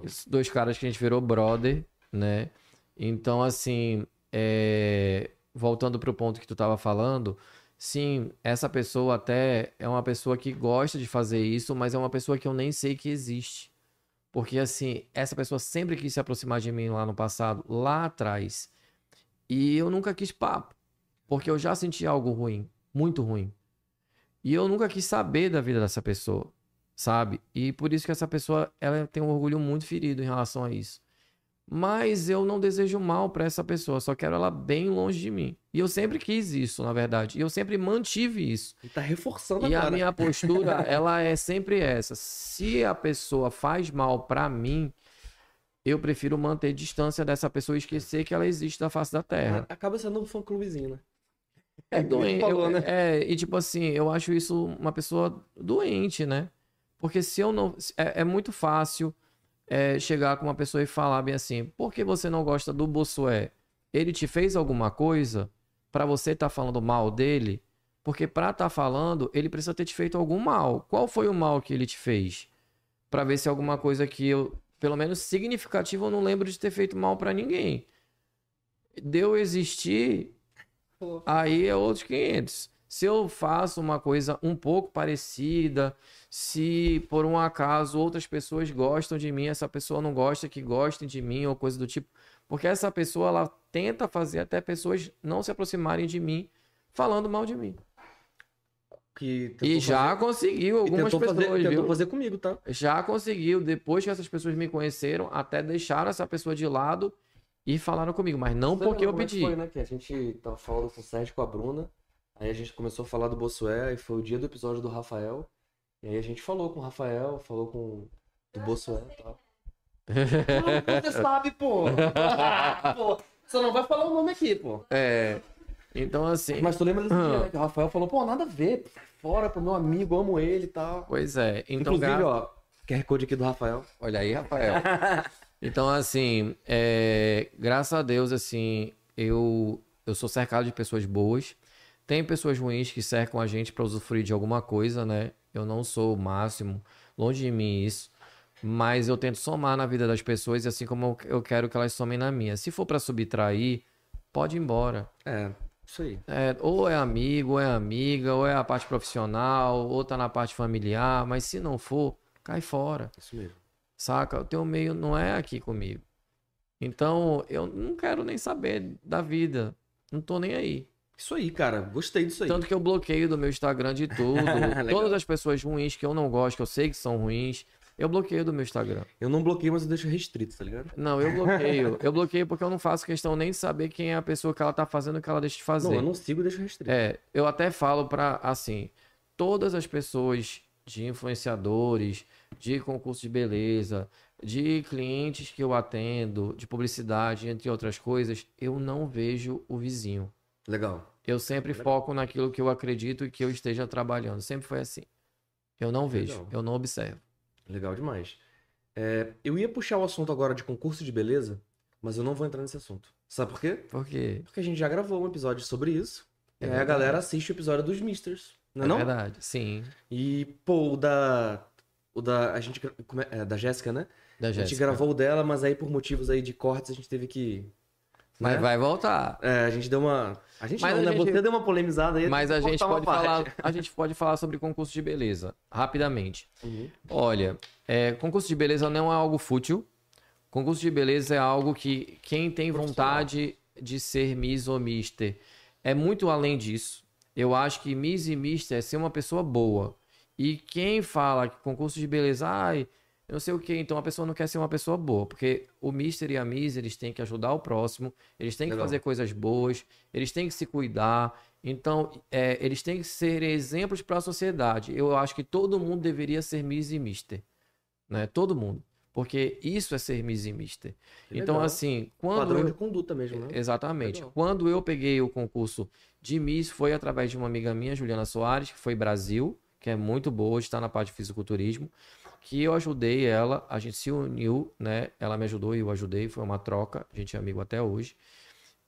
Esses dois caras que a gente virou brother, né? Então, assim, é, voltando pro ponto que tu tava falando, sim, essa pessoa até é uma pessoa que gosta de fazer isso, mas é uma pessoa que eu nem sei que existe. Porque, assim, essa pessoa sempre quis se aproximar de mim lá no passado, lá atrás. E eu nunca quis papo. Porque eu já senti algo ruim, muito ruim. E eu nunca quis saber da vida dessa pessoa, sabe? E por isso que essa pessoa, ela tem um orgulho muito ferido em relação a isso. Mas eu não desejo mal pra essa pessoa, só quero ela bem longe de mim. E eu sempre quis isso, na verdade. E eu sempre mantive isso. E tá reforçando E a agora. minha [LAUGHS] postura, ela é sempre essa. Se a pessoa faz mal pra mim, eu prefiro manter distância dessa pessoa e esquecer que ela existe da face da terra. Acaba sendo um fã-clubezinho, né? É a gente doente. falou, eu- né? É, e tipo assim, eu acho isso uma pessoa doente, né? Porque se eu não. É, é muito fácil é, chegar com uma pessoa e falar bem assim: por que você não gosta do Bossué? Ele te fez alguma coisa pra você estar falando mal dele? Porque pra estar falando, ele precisa ter te feito algum mal. Qual foi o mal que ele te fez? Pra ver se é alguma coisa que eu, pelo menos significativo, eu não lembro de ter feito mal pra ninguém. Deu existir, Aí é outros 500. Se eu faço uma coisa um pouco parecida, se por um acaso outras pessoas gostam de mim, essa pessoa não gosta que gostem de mim ou coisa do tipo, porque essa pessoa ela tenta fazer até pessoas não se aproximarem de mim falando mal de mim. Que E já fazer- conseguiu algumas tentou pessoas, fazer, tentou fazer comigo, tá? Já conseguiu, depois que essas pessoas me conheceram, até deixaram essa pessoa de lado e falaram comigo, mas não Você porque eu é pedi. Foi, né? Que a gente tava falando com o Sérgio com a Bruna. Aí a gente começou a falar do Bossué, aí foi o dia do episódio do Rafael. E aí a gente falou com o Rafael, falou com do Bossué e tal. Ah, [LAUGHS] você sabe, pô. Ah, [LAUGHS] pô. Você não vai falar o nome aqui, pô. É. Então, assim. Mas tu lembra desse dia, Ah. né? Que o Rafael falou, pô, nada a ver, fora pro meu amigo, amo ele e tal. Pois é. Então, Inclusive, gra- ó, QR Code aqui do Rafael. Olha aí, Rafael. [LAUGHS] Então, assim, é, graças a Deus, assim, eu, eu sou cercado de pessoas boas. Tem pessoas ruins que cercam a gente para usufruir de alguma coisa, né? Eu não sou o máximo, longe de mim isso. Mas eu tento somar na vida das pessoas, assim como eu quero que elas somem na minha. Se for para subtrair, pode ir embora. É, isso aí. É, ou é amigo, ou é amiga, ou é a parte profissional, ou tá na parte familiar, mas se não for, cai fora. Isso mesmo. Saca? O teu meio não é aqui comigo. Então, eu não quero nem saber da vida. Não tô nem aí. Isso aí, cara. Gostei disso aí. Tanto que eu bloqueio do meu Instagram de tudo. [LAUGHS] Todas as pessoas ruins que eu não gosto, que eu sei que são ruins, eu bloqueio do meu Instagram. Eu não bloqueio, mas eu deixo restrito, tá ligado? Não, eu bloqueio. [LAUGHS] eu bloqueio porque eu não faço questão nem de saber quem é a pessoa que ela tá fazendo o que ela deixa de fazer. Não, eu não sigo e deixo restrito. É, eu até falo pra, assim, todas as pessoas de influenciadores, de concurso de beleza, de clientes que eu atendo, de publicidade, entre outras coisas, eu não vejo o vizinho. Legal. Eu sempre foco naquilo que eu acredito e que eu esteja trabalhando. Sempre foi assim. Eu não vejo, Legal. eu não observo. Legal demais. É, eu ia puxar o assunto agora de concurso de beleza, mas eu não vou entrar nesse assunto. Sabe por quê? Por quê? Porque a gente já gravou um episódio sobre isso. É e aí a galera assiste o episódio dos Misters. Não É é não? verdade, sim. E, pô, o da. O da. A gente. é- é, da Jéssica, né? Da A gente Jéssica. gravou o dela, mas aí por motivos aí de cortes a gente teve que. Mas né? vai voltar. É, a gente deu uma. A gente Mas não, a né? gente- Você deu uma polemizada aí. Mas a gente pode parte. falar, a gente pode falar sobre concurso de beleza, rapidamente. Uhum. Olha, é, concurso de beleza não é algo fútil. Concurso de beleza é algo que quem tem vontade de ser Miss ou Mister é muito além disso. Eu acho que Miss e Mister é ser uma pessoa boa. E quem fala que concurso de beleza, ai, eu não sei o que, então a pessoa não quer ser uma pessoa boa, porque o Mister e a Miss, eles têm que ajudar o próximo, eles têm que Legal. fazer coisas boas, eles têm que se cuidar, então é, eles têm que ser exemplos para a sociedade. Eu acho que todo mundo deveria ser Miss e Mister, né? Todo mundo, porque isso é ser Miss e Mister. Então assim, quando Padrão eu- de conduta mesmo, né? Exatamente. Legal. Quando eu peguei o concurso de Miss, foi através de uma amiga minha, Juliana Soares, que foi Brasil, que é muito boa, está na parte de fisiculturismo, que eu ajudei ela, a gente se uniu, né? Ela me ajudou e eu ajudei, foi uma troca, a gente é amigo até hoje.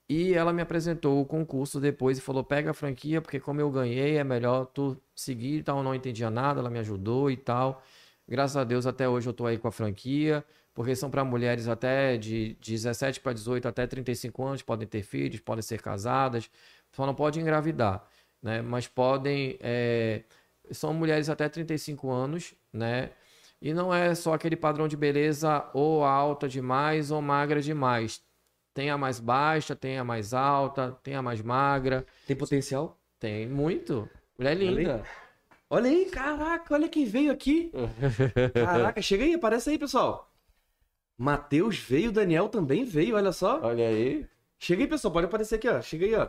E ela me apresentou o concurso depois e falou: pega a franquia, porque como eu ganhei, é melhor tu seguir e tal. Eu não entendia nada, ela me ajudou e tal. Graças a Deus, até hoje eu tô aí com a franquia, porque são para mulheres até de 17 para 18, até 35 anos, podem ter filhos, podem ser casadas, só não pode engravidar, né? Mas podem. é, São mulheres até 35 anos, né? E não é só aquele padrão de beleza ou alta demais ou magra demais. Tem a mais baixa, tem a mais alta, tem a mais magra. Tem potencial? Tem muito. Mulher linda. Olha aí, caraca, olha quem veio aqui. [LAUGHS] Caraca, chega aí, aparece aí, pessoal. Matheus veio, Daniel também veio, olha só. Olha aí. Chega aí, pessoal, pode aparecer aqui, ó. Chega aí, ó.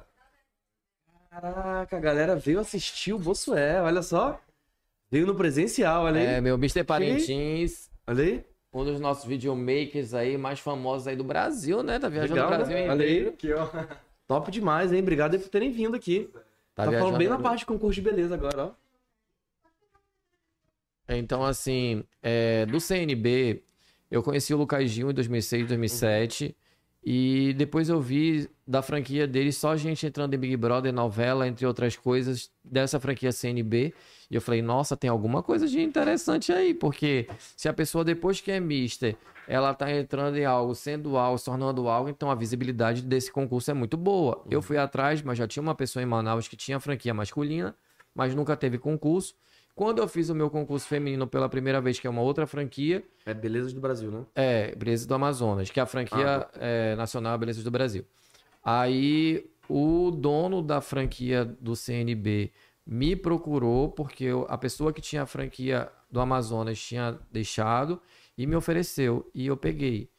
Caraca, a galera veio assistir o Bossué, olha só. Veio no presencial, olha aí. É, meu Mr. Parintins, Olha aí. um dos nossos videomakers aí mais famosos aí do Brasil, né? Tá viajando Legal, o Brasil né? Olha aí. Top demais, hein? Obrigado aí por terem vindo aqui. Tá, viajando falando bem na no- parte de concurso de beleza agora, ó. Então, assim, é, do CNB, eu conheci o Lucas Gil em 2006, 2007. E depois eu vi da franquia dele só gente entrando em Big Brother, novela, entre outras coisas, dessa franquia CNB. E eu falei, nossa, tem alguma coisa de interessante aí, porque se a pessoa depois que é mister, ela tá entrando em algo, sendo algo, se tornando algo, então a visibilidade desse concurso é muito boa. Eu fui atrás, mas já tinha uma pessoa em Manaus que tinha franquia masculina, mas nunca teve concurso. Quando eu fiz o meu concurso feminino pela primeira vez, que é uma outra franquia, É Belezas do Brasil, né? é, Belezas do Amazonas, que é a franquia é, nacional Belezas do Brasil. Aí o dono da franquia do CNB me procurou porque eu- a pessoa que tinha a franquia do Amazonas tinha deixado e me ofereceu e eu peguei.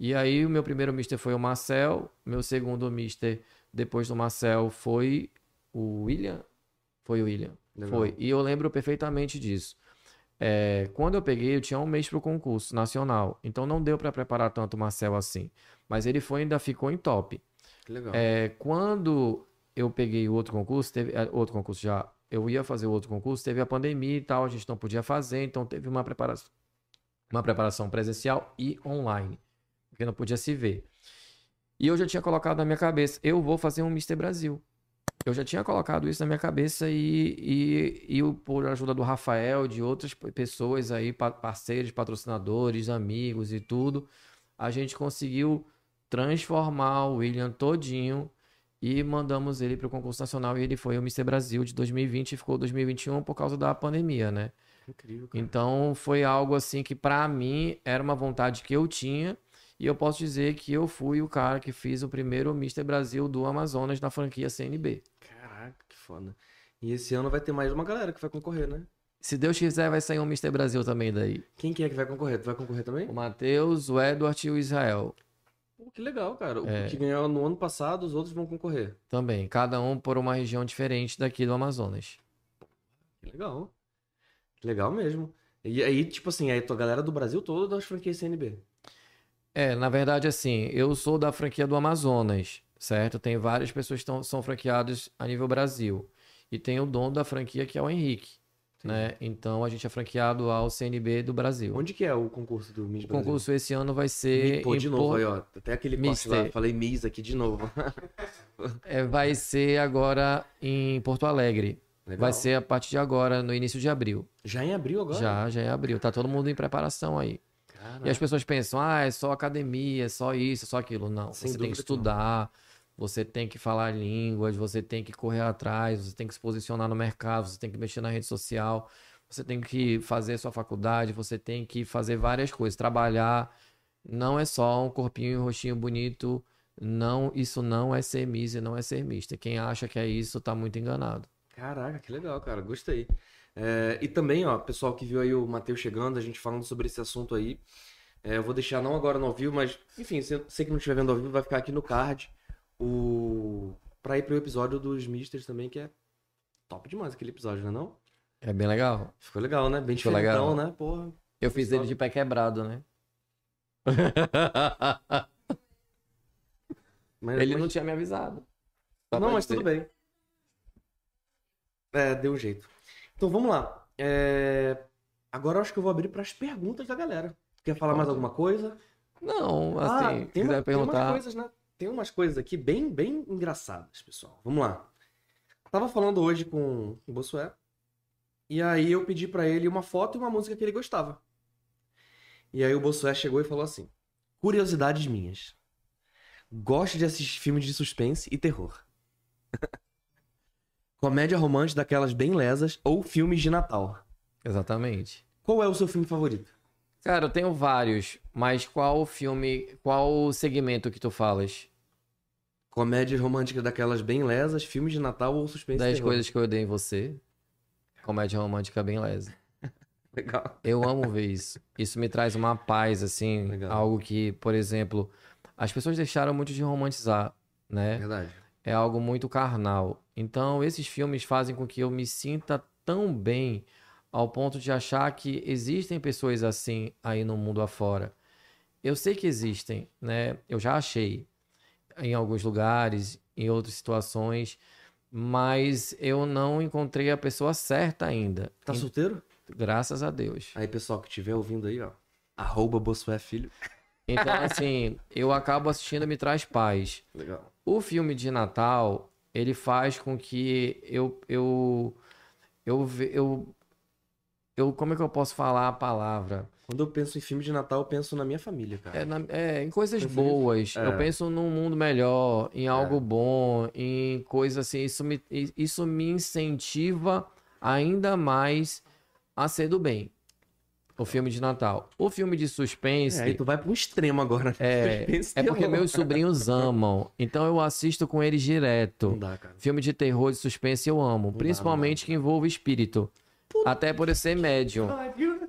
E aí o meu primeiro mister foi o Marcel, meu segundo mister depois do Marcel foi o William, foi o William. Legal. Foi. E eu lembro perfeitamente disso. É, quando eu peguei, eu tinha um mês para o concurso nacional. Então não deu para preparar tanto o Marcel assim. Mas ele foi ainda ficou em top. Que legal. É, quando eu peguei o outro concurso, teve é, outro concurso já. Eu ia fazer o outro concurso, teve a pandemia e tal, a gente não podia fazer, então teve uma preparação, uma preparação presencial e online. porque não podia se ver. E eu já tinha colocado na minha cabeça, eu vou fazer um Mr. Brasil. Eu já tinha colocado isso na minha cabeça e, e, e por ajuda do Rafael, de outras pessoas aí, parceiros, patrocinadores, amigos e tudo, a gente conseguiu transformar o William todinho e mandamos ele para o concurso nacional e ele foi o Mr. Brasil de 2020 e ficou 2021 por causa da pandemia, né? Incrível. Cara. Então foi algo assim que para mim era uma vontade que eu tinha e eu posso dizer que eu fui o cara que fiz o primeiro Mr. Brasil do Amazonas na franquia CNB. Caraca, que foda. E esse ano vai ter mais uma galera que vai concorrer, né? Se Deus quiser, vai sair um Mr. Brasil também daí. Quem que é que vai concorrer? Tu vai concorrer também? O Matheus, o Edward e o Israel. Pô, que legal, cara. O é. que ganhou no ano passado, os outros vão concorrer. Também. Cada um por uma região diferente daqui do Amazonas. Que legal. Que legal mesmo. E aí, tipo assim, aí a galera do Brasil todo das franquias CNB. É, na verdade, assim, eu sou da franquia do Amazonas, certo? Tem várias pessoas que tão, são franqueadas a nível Brasil. E tem o dono da franquia, que é o Henrique. Né? Então a gente é franqueado ao CNB do Brasil. Onde que é o concurso do Miss Brasil? O concurso esse ano vai ser. Pô, de novo, aí, ó. Até aquele corte lá, falei Miss aqui de novo. [LAUGHS] é, vai ser agora em Porto Alegre. Legal. Vai ser a partir de agora, no início de abril. Já em abril agora? Já, já em abril. Tá todo mundo em preparação aí. Caraca. E as pessoas pensam, ah, é só academia, é só isso, é só aquilo. Não, Sem você tem que estudar, você tem que falar línguas, você tem que correr atrás, você tem que se posicionar no mercado, você tem que mexer na rede social, você tem que fazer sua faculdade, você tem que fazer várias coisas, trabalhar. Não é só um corpinho e um rostinho bonito. Não, isso não é ser Miss e não é ser mista. Quem acha que é isso tá muito enganado. Caraca, que legal, cara. Gostei. É, e também, ó, pessoal que viu aí o Matheus chegando, a gente falando sobre esse assunto aí. É, eu vou deixar não agora no ao vivo, mas, enfim, se você que não estiver vendo ao vivo, vai ficar aqui no card o para ir pro episódio dos Misters também, que é top demais aquele episódio, não é não? É bem legal. Ficou legal, né? Bem diferentão, legal. né? Porra. Eu fiz ele de pé quebrado, né? [LAUGHS] mas, ele mas... não tinha me avisado. Só não, mas dizer. tudo bem. É, deu um jeito. Então vamos lá. É... Agora eu acho que eu vou abrir para as perguntas da galera. Quer falar mais alguma coisa? Não, assim, ah, tem, quiser uma, perguntar. Tem umas coisas, né? tem umas coisas aqui bem, bem engraçadas, pessoal. Vamos lá. Tava falando hoje com o Bossué. E aí eu pedi para ele uma foto e uma música que ele gostava. E aí o Bossué chegou e falou assim: Curiosidades minhas. Gosto de assistir filmes de suspense e terror. [LAUGHS] Comédia romântica daquelas bem lesas ou filmes de Natal. Exatamente. Qual é o seu filme favorito? Cara, eu tenho vários, mas qual filme, qual segmento que tu falas? Comédia romântica daquelas bem lesas, filmes de Natal ou suspense Dez coisas que eu odeio em você. Comédia romântica bem lesa. [LAUGHS] Legal. Eu amo ver isso. Isso me traz uma paz, assim, Legal. algo que, por exemplo, as pessoas deixaram muito de romantizar, né? Verdade. É algo muito carnal. Então, esses filmes fazem com que eu me sinta tão bem ao ponto de achar que existem pessoas assim aí no mundo afora. Eu sei que existem, né? Eu já achei em alguns lugares, em outras situações, mas eu não encontrei a pessoa certa ainda. Tá solteiro? Graças a Deus. Aí, pessoal que estiver ouvindo aí, ó, arroba Bossué Filho. Então, assim, eu acabo assistindo Me Traz Paz. Legal. O filme de Natal, ele faz com que eu, eu, eu, eu eu, como é que eu posso falar a palavra? Quando eu penso em filme de Natal, eu penso na minha família, cara. É, na, é em coisas boas. É. Eu penso num mundo melhor, em algo é. bom, em coisas assim. Isso me, isso me incentiva ainda mais a ser do bem. O filme de Natal. O filme de suspense. É, aí tu vai pro extremo agora. Né? É, [LAUGHS] é porque meus sobrinhos amam. Então eu assisto com eles direto. Não dá, cara. Filme de terror, de suspense eu amo. Não principalmente dá, que envolve espírito. Até por eu ser médium.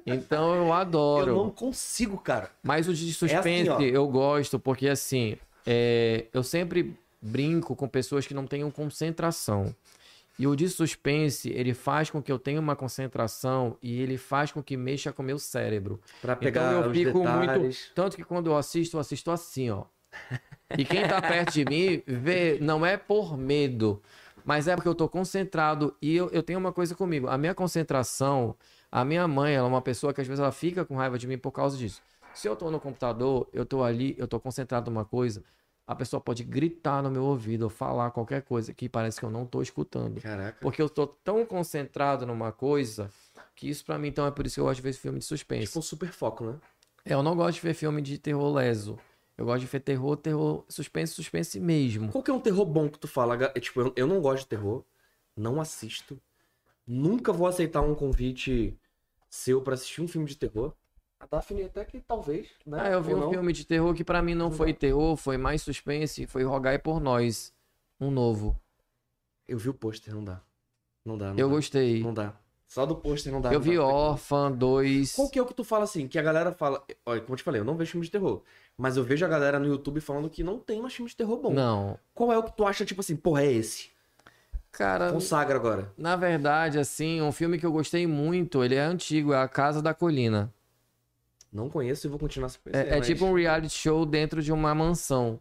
Então eu adoro. Eu não consigo, cara. Mas o de suspense é assim, eu gosto, porque assim, é, eu sempre brinco com pessoas que não tenham concentração. E o de suspense, ele faz com que eu tenha uma concentração e ele faz com que mexa com o meu cérebro. Pra pegar então eu fico detalhes. muito. Tanto que quando eu assisto, eu assisto assim, ó. [LAUGHS] E quem tá perto de mim vê, não é por medo, mas é porque eu tô concentrado e eu, eu tenho uma coisa comigo. A minha concentração, a minha mãe, ela é uma pessoa que às vezes ela fica com raiva de mim por causa disso. Se eu tô no computador, eu tô ali, eu tô concentrado numa coisa, a pessoa pode gritar no meu ouvido ou falar qualquer coisa que parece que eu não tô escutando. Caraca. Porque eu tô tão concentrado numa coisa que isso pra mim, então, é por isso que eu gosto de ver filme de suspense. Tipo um super foco, né? É, eu não gosto de ver filme de terror leso. Eu gosto de ver terror, terror, suspense, suspense mesmo. Qual que é um terror bom que tu fala? É, Tipo, eu, eu não gosto de terror, não assisto. Nunca vou aceitar um convite seu pra assistir um filme de terror. A Daphne até que talvez, né? Ah, eu vi Ou um não. filme de terror que pra mim não foi terror, foi mais suspense, foi Rogai por Nós. Um novo. Eu vi o pôster, não dá. Não dá, não Eu dá. gostei. Não dá. Só do pôster não dá. Eu não vi dá. Orphan 2. Qual que é o que tu fala assim? Que a galera fala. Olha, como eu te falei, eu não vejo filme de terror. Mas eu vejo a galera no YouTube falando que não tem mais filme de terror bom. Não. Qual é o que tu acha, tipo assim, porra, é esse? Cara, Consagra agora. na verdade, assim, um filme que eu gostei muito, ele é antigo, é A Casa da Colina. Não conheço e vou continuar sem conhecer. É, é mas- tipo um reality show dentro de uma mansão.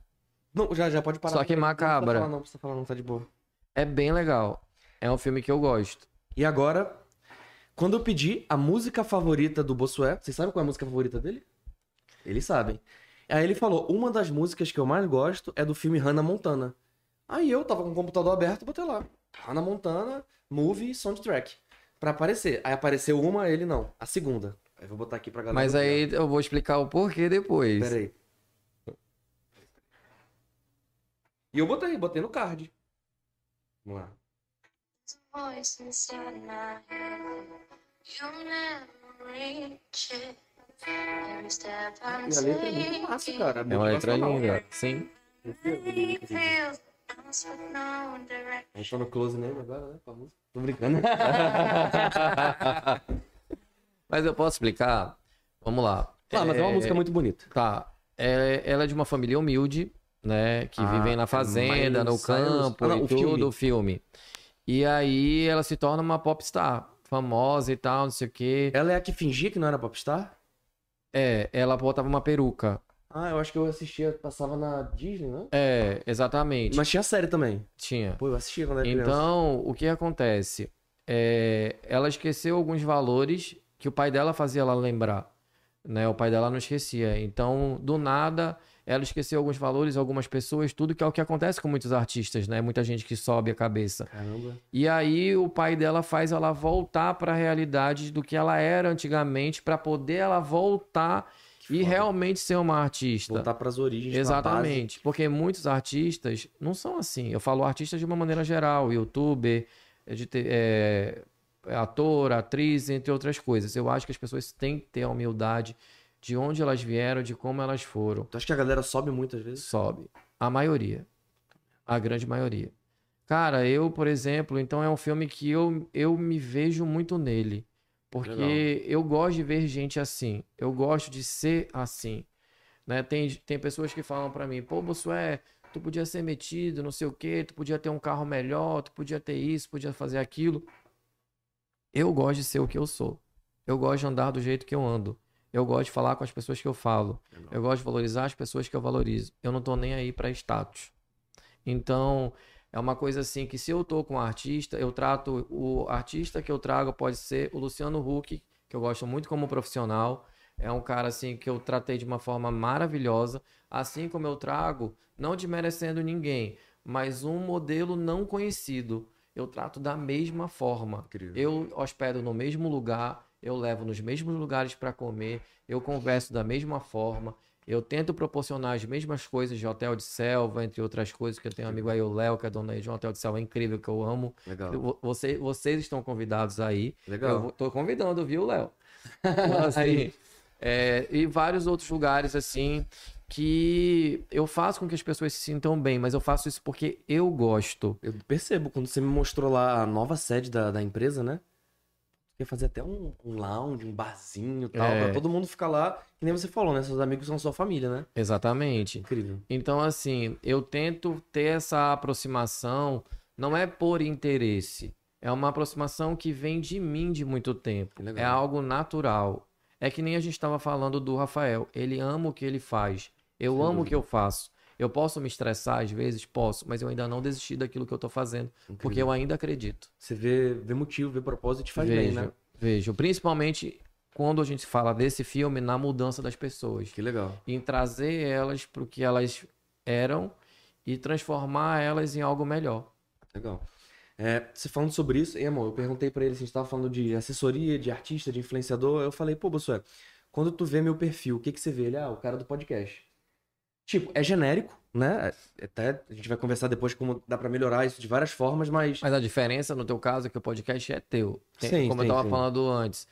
Não, já, já pode parar. Só que Não macabra. precisa falar, não, precisa falar, não, tá de boa. É bem legal. É um filme que eu gosto. E agora, quando eu pedi a música favorita do Bossué, vocês sabem qual é a música favorita dele? Eles sabem. Aí ele falou: uma das músicas que eu mais gosto é do filme Hannah Montana. Aí eu tava com o computador aberto botei lá. Hannah Montana, movie, soundtrack. Pra aparecer. Aí apareceu uma, ele não. A segunda. Eu vou botar aqui pra galera. Mas aí eu vou explicar o porquê depois. Pera aí. E eu botei, botei no card. Vamos lá. E a letra é muito massa, cara. É uma letra linda. Sim. A gente tá no close name agora, né? Com a música. Tô brincando. [LAUGHS] Mas eu posso explicar? Vamos lá. Ah, mas é uma música muito bonita. Tá. É, ela é de uma família humilde, né? Que Ah, vivem é na fazenda, no Cyrus. campo Ah, não, o tudo, filme. o filme. E aí ela se torna uma popstar, famosa e tal, não sei o quê. Ela é a que fingia que não era popstar? É, ela botava uma peruca. Ah, eu acho que eu assistia, passava na Disney, né? É, exatamente. Mas tinha série também. Tinha. Pô, eu assistia quando era criança. Então, o que acontece? É, ela esqueceu alguns valores que o pai dela fazia ela lembrar. Né? O pai dela não esquecia. Então, do nada, ela esqueceu alguns valores, algumas pessoas, tudo que é o que acontece com muitos artistas, né? Muita gente que sobe a cabeça. Caramba. E aí o pai dela faz ela voltar para a realidade do que ela era antigamente para poder ela voltar e realmente ser uma artista. Voltar pras origens. pra Exatamente, porque muitos artistas não são assim. Eu falo artistas de uma maneira geral, youtuber, de te- é, ator, atriz, entre outras coisas. Eu acho que as pessoas têm que ter a humildade de onde elas vieram, de como elas foram. Tu acha que a galera sobe muitas vezes? Sobe. A maioria. A grande maioria. Cara, eu, por exemplo, então é um filme que eu, eu me vejo muito nele. Porque Legal. eu gosto de ver gente assim. Eu gosto de ser assim. Né? Tem, tem pessoas que falam pra mim, pô, Bossué, tu podia ser metido, não sei o quê, tu podia ter um carro melhor, tu podia ter isso, podia fazer aquilo. Eu gosto de ser o que eu sou. Eu gosto de andar do jeito que eu ando. Eu gosto de falar com as pessoas que eu falo. Eu gosto de valorizar as pessoas que eu valorizo. Eu não tô nem aí pra status. Então, é uma coisa assim que se eu tô com um artista, eu trato o artista que eu trago pode ser o Luciano Huck, que eu gosto muito como profissional. É um cara assim que eu tratei de uma forma maravilhosa, assim como eu trago, não desmerecendo ninguém, mas um modelo não conhecido. Eu trato da mesma forma. Incrível. Eu hospedo no mesmo lugar, eu levo nos mesmos lugares para comer, eu converso da mesma forma, eu tento proporcionar as mesmas coisas de hotel de selva, entre outras coisas, que eu tenho um amigo aí, o Léo, que é dono aí de um hotel de selva incrível, que eu amo. Legal. Eu- você- vocês estão convidados aí. Legal. Eu tô convidando, viu, Léo? [LAUGHS] Então, assim, é, e vários outros lugares, assim, que eu faço com que as pessoas se sintam bem, mas eu faço isso porque eu gosto. Eu percebo, quando você me mostrou lá a nova sede da, da empresa, né? Quer fazer até um, um lounge, um barzinho e tal, É. pra todo mundo ficar lá, que nem você falou, né? Seus amigos são sua família, né? Exatamente. Incrível. Então, assim, eu tento ter essa aproximação, não é por interesse, é uma aproximação que vem de mim de muito tempo. Legal. É algo natural. É que nem a gente estava falando do Rafael. Ele ama o que ele faz. Eu amo o que eu faço. Eu posso me estressar às vezes? Posso, mas eu ainda não desisti daquilo que eu tô fazendo, Incrível. porque eu ainda acredito. Você vê, vê motivo, vê propósito e te faz bem, vejo, né? vejo. Principalmente quando a gente fala desse filme, na mudança das pessoas. Que legal. Em trazer elas para o que elas eram e transformar elas em algo melhor. Legal. É, você falando sobre isso, e, amor, eu perguntei pra ele, se a gente tava falando de assessoria, de artista, de influenciador, eu falei, pô, Bossué, quando tu vê meu perfil, o que que você vê? Ele, ah, o cara do podcast. Tipo, é genérico, né? Até a gente vai conversar depois como dá pra melhorar isso de várias formas, mas Mas a diferença no teu caso é que o podcast é teu. Tem- Sim, como sim, eu tava sim. falando antes.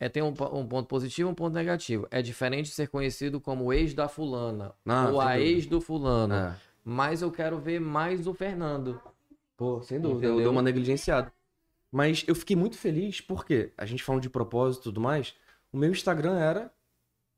É, tem um, um ponto positivo e um ponto negativo. É diferente de ser conhecido como o ex da fulana. Ah, ou a dúvida. ex do fulano. É. Mas eu quero ver mais o Fernando. Pô, sem dúvida, eu Entendeu? dou uma negligenciada. Mas eu fiquei muito feliz porque, a gente falando de propósito e tudo mais, o meu Instagram era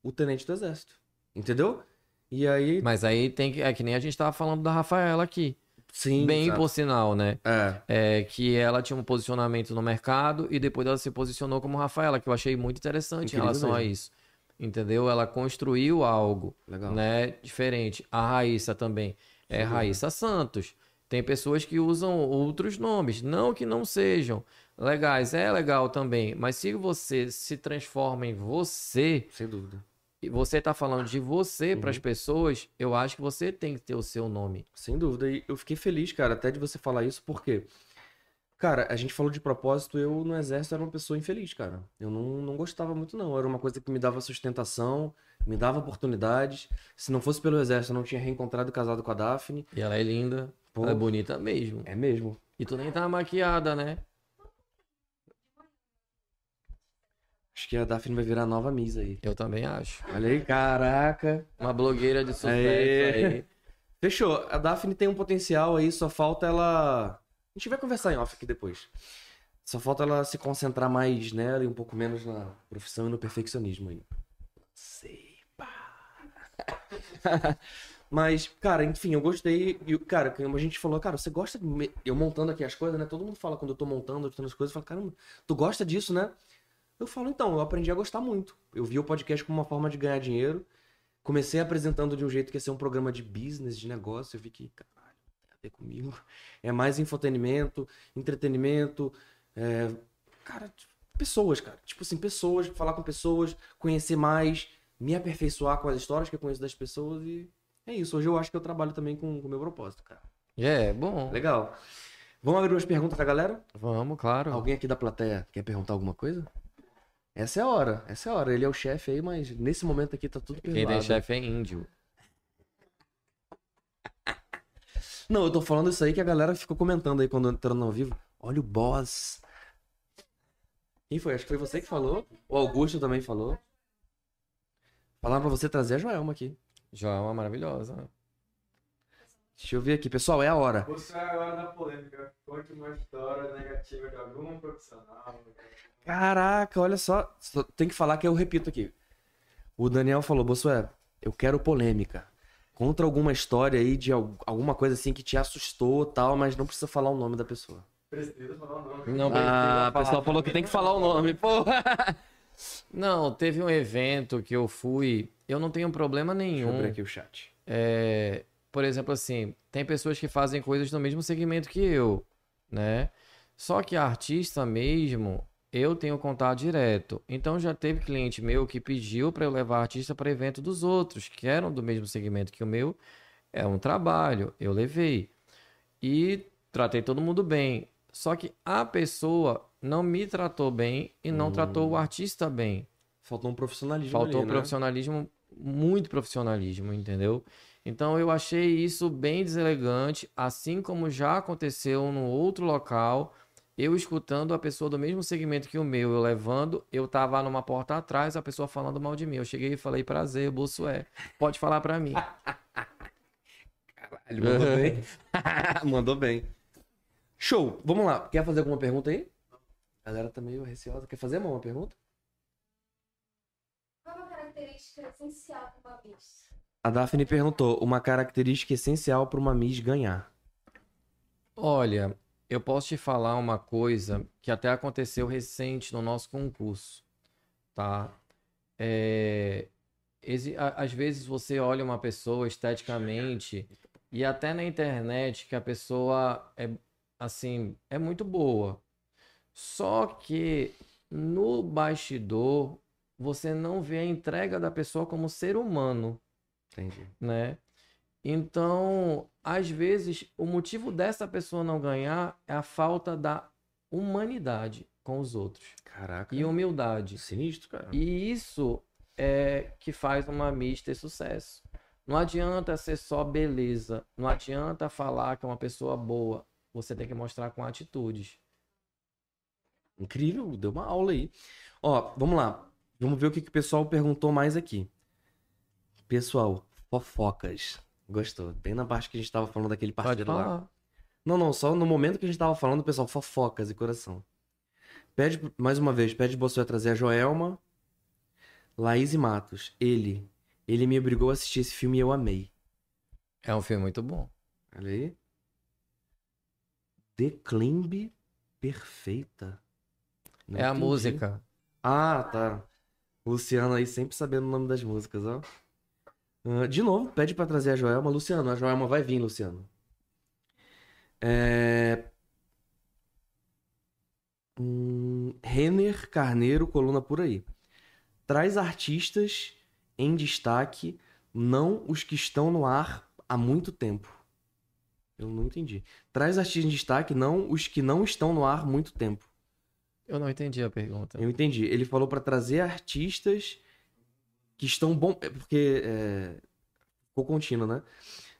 o Tenente do Exército. Entendeu? E aí, Mas aí tem que. É que nem a gente tava falando da Rafaela aqui. sim. Bem por sinal, né? É, É, que ela tinha um posicionamento no mercado e depois ela se posicionou como Rafaela, que eu achei muito interessante Incrível em relação a mesmo. isso. Entendeu? Ela construiu algo, legal. né, diferente. A Raíssa também é Sim. Raíssa Santos. Tem pessoas que usam outros nomes, não que não sejam legais, é legal também, mas se você se transforma em você, Sem dúvida. E você tá falando de você para as Uhum. pessoas, eu acho que você tem que ter o seu nome. Sem dúvida. E eu fiquei feliz, cara, até de você falar isso, porque, cara, a gente falou de propósito, eu no exército era uma pessoa infeliz, cara. Eu não, não gostava muito, não. Era uma coisa que me dava sustentação, me dava oportunidades. Se não fosse pelo exército, eu não tinha reencontrado e casado com a Daphne. E ela é linda, Pô, ela é bonita mesmo. é mesmo. E tu nem tá maquiada, né? Acho que a Daphne vai virar a nova Miss aí. Eu também acho. Olha aí, caraca. Uma blogueira de sucesso aí. Fechou. A Daphne tem um potencial aí, só falta ela. A gente vai conversar em off aqui depois. Só falta ela se concentrar mais nela e um pouco menos na profissão e no perfeccionismo aí. Sei, pá. [LAUGHS] Mas, cara, enfim, eu gostei. E, cara, como a gente falou, cara, você gosta de. me- Eu montando aqui as coisas, né? Todo mundo fala quando eu tô montando, editando as coisas, fala, caramba, tu gosta disso, né? Eu falo, então, eu aprendi a gostar muito. Eu vi o podcast como uma forma de ganhar dinheiro. Comecei apresentando de um jeito que ia ser um programa de business, de negócio. Eu vi que, caralho, tem a ver comigo. [LAUGHS] É mais infotenimento, entretenimento. é, Cara, tipo, pessoas, cara. Tipo assim, pessoas, falar com pessoas, conhecer mais, me aperfeiçoar com as histórias que eu conheço das pessoas e. É isso. Hoje eu acho que eu trabalho também com o meu propósito, cara. É, bom. Legal. Vamos abrir umas perguntas da galera? Vamos, claro. Alguém aqui da plateia quer perguntar alguma coisa? Essa é a hora, essa é a hora. Ele é o chefe aí, mas nesse momento aqui tá tudo Quem perdoado. tem chefe é índio. [LAUGHS] Não, eu tô falando isso aí que a galera ficou comentando aí quando entrando ao vivo. Olha o boss. Quem foi? Acho que foi você que falou. O Augusto também falou. Falaram pra você trazer a Joelma aqui. Joelma maravilhosa. Deixa eu ver aqui. Pessoal, é a hora. Você é agora da polêmica. Conte uma história negativa de algum profissional. Caraca, olha só. Só Tem que falar que eu repito aqui. O Daniel falou, Bossué, eu quero polêmica. Contra alguma história aí de al- alguma coisa assim que te assustou tal, mas não precisa falar o nome da pessoa. Precisa falar o nome. Não Ah, o pessoal falou que tem que falar o nome, porra. [LAUGHS] Não, teve um evento que eu fui. Eu não tenho problema Deixa eu nenhum. abrir aqui o chat. É, por exemplo, assim, tem pessoas que fazem coisas no mesmo segmento que eu, né? Só que artista mesmo, eu tenho contato direto. Então já teve cliente meu que pediu para eu levar artista para evento dos outros, que eram do mesmo segmento que o meu. É um trabalho, eu levei. E tratei todo mundo bem. Só que a pessoa não me tratou bem e não Hum. tratou o artista bem. Faltou um profissionalismo Faltou ali, né? profissionalismo, muito profissionalismo, entendeu? Então eu achei isso bem deselegante, assim como já aconteceu no outro local, eu escutando a pessoa do mesmo segmento que o meu, eu levando, eu tava numa porta atrás, a pessoa falando mal de mim. Eu cheguei e falei, prazer, bolso é. Pode falar pra mim. Ele mandou bem. [LAUGHS] mandou bem. Show. Vamos lá. Quer fazer alguma pergunta aí? A galera tá meio receosa. Quer fazer uma pergunta? Qual é a característica essencial para uma? A Daphne perguntou uma característica essencial para uma Miss ganhar. Olha, eu posso te falar uma coisa que até aconteceu recente no nosso concurso, tá? É, às vezes você olha uma pessoa esteticamente e até na internet que a pessoa é assim, é muito boa. Só que no bastidor você não vê a entrega da pessoa como ser humano, Entendi. né? Então, às vezes, o motivo dessa pessoa não ganhar é a falta da humanidade com os outros Caraca. e humildade. Sinistro, cara. E isso é que faz uma Miss ter sucesso. Não adianta ser só beleza, não adianta falar que é uma pessoa boa. Você tem que mostrar com atitudes. Incrível, deu uma aula aí. Ó, vamos lá. Vamos ver o que, que o pessoal perguntou mais aqui. Pessoal, fofocas. Gostou? Bem na parte que a gente tava falando daquele Pode partido lá. Não, não, só no momento que a gente tava falando, pessoal, fofocas e coração. Pede, mais uma vez, pede Bolsonaro trazer a Joelma, Laís e Matos. Ele. Ele me obrigou a assistir esse filme e eu amei. É um filme muito bom. Olha aí. Declimbe perfeita. Não é a entendi. música. Ah, tá. Luciano aí sempre sabendo o nome das músicas, ó. Ah, de novo, pede pra trazer a Joelma. Luciano, a Joelma vai vir, Luciano. É... Hum, Renner Carneiro, coluna por aí. Traz artistas em destaque, não os que estão no ar há muito tempo. Eu não entendi. Traz artistas em destaque, não os que não estão no ar há muito tempo. Eu não entendi a pergunta. Eu entendi. Ele falou pra trazer artistas que estão bom, é porque é... ficou contínuo, né?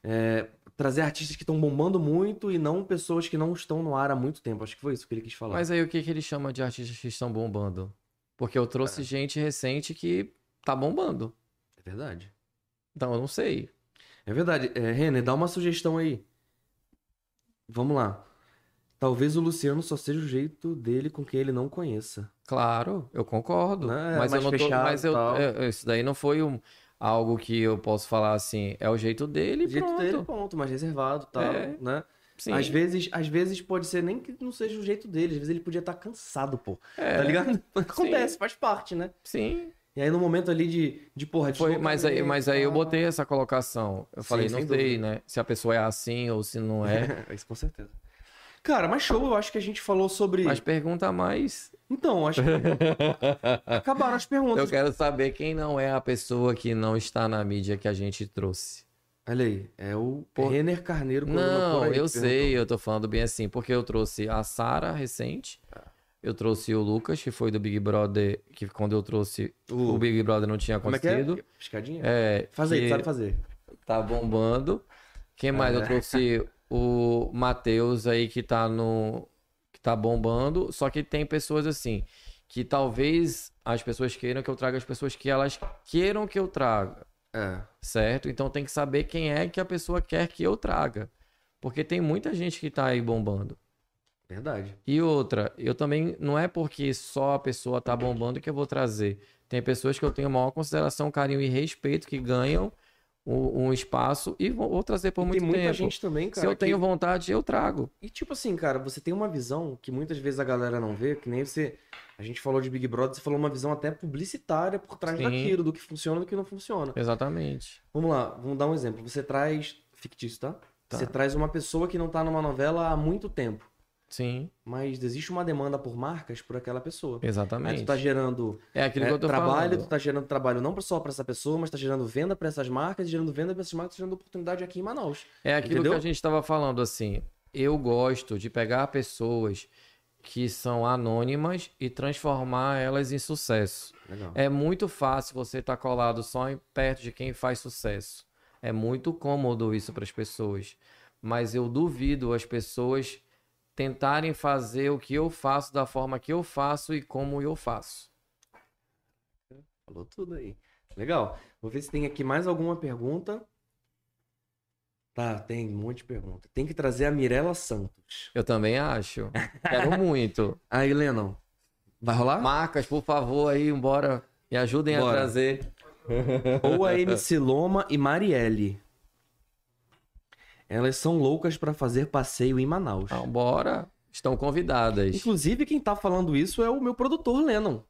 É, Trazer artistas que estão bombando muito e não pessoas que não estão no ar há muito tempo. Acho que foi isso que ele quis falar. Mas aí o que, que ele chama de artistas que estão bombando? Porque eu É. trouxe gente recente que tá bombando. É verdade. Então eu não sei. É verdade. É, Renner, dá uma sugestão aí. Vamos lá. Talvez o Luciano só seja o jeito dele com quem ele não conheça. Claro, eu concordo. Né? É Mas eu não tô. fechado Mas eu, e tal. é, isso daí não foi um, algo que eu posso falar assim. É o jeito dele, O jeito pronto. dele, ponto, mais reservado tal, É. né? Sim. Às vezes, às vezes pode ser nem que não seja o jeito dele, às vezes ele podia estar cansado, pô. É, Tá ligado? [LAUGHS] Acontece, faz parte, né? Sim. E aí no momento ali de, de porra, Foi, mas aí, mas aí eu botei essa colocação. Eu Sim, falei, não sei, né? Se a pessoa é assim ou se não é. [LAUGHS] Isso com certeza. Cara, mas show, eu acho que a gente falou sobre. Mas pergunta mais. Então, acho que [LAUGHS] acabaram as perguntas. Eu quero saber quem não é a pessoa que não está na mídia que a gente trouxe. Olha aí, é o Pô. Renner Carneiro Não, por eu sei, eu tô falando bem assim, porque eu trouxe a Sara recente. Eu trouxe o Lucas, que foi do Big Brother, que quando eu trouxe O- o Big Brother não tinha Como é que é? acontecido. Piscadinha? É, Faz aí, que sabe fazer. tá bombando. Quem mais? Eu É. trouxe o Matheus aí que tá no que tá bombando, só que tem pessoas assim que talvez as pessoas queiram que eu traga as pessoas que elas queiram que eu traga, É. certo? Então tem que saber quem é que a pessoa quer que eu traga. Porque tem muita gente que tá aí bombando. Verdade. E outra, eu também não é porque só a pessoa tá bombando que eu vou trazer. Tem pessoas que eu tenho maior consideração, carinho e respeito que ganham um, um espaço e vou, vou trazer por E muito tem muita tempo. gente também, cara. Se eu que- tenho vontade, eu trago. E tipo assim, cara, você tem uma visão que muitas vezes a galera não vê, que nem você. A gente falou de Big Brother, você falou uma visão até publicitária por trás Sim. daquilo, do que funciona e do que não funciona. Exatamente. Vamos lá, vamos dar um exemplo. Você traz. Fictício, tá? Tá. Você traz uma pessoa que não tá numa novela há muito tempo. Sim, Mas existe uma demanda por marcas por aquela pessoa. Aí exatamente. tu tá gerando É aquilo é, que eu tô trabalho, falando. tu tá gerando trabalho não só pra essa pessoa, mas tá gerando venda pra essas marcas, gerando venda pra essas marcas, gerando oportunidade aqui em Manaus. É aquilo Entendeu? que a gente estava falando assim. Eu gosto de pegar pessoas que são anônimas e transformar elas em sucesso. Legal. É muito fácil você estar colado só em perto de quem faz sucesso. É muito cômodo isso para as pessoas. Mas eu duvido as pessoas tentarem fazer o que eu faço da forma que eu faço e como eu faço. Falou tudo aí. Legal. Vou ver se tem aqui mais alguma pergunta. Tá, tem um monte de pergunta. Tem que trazer a Mirella Santos. Eu também acho. Quero [LAUGHS] muito. Aí, Lennon. Vai rolar? Marcas, por favor, aí, embora. Me ajudem Bora. a trazer. Ou a MC Loma e Marielle. Elas são loucas pra fazer passeio em Manaus. Então, bora. Estão convidadas. Inclusive, quem tá falando isso é o meu produtor, Lennon.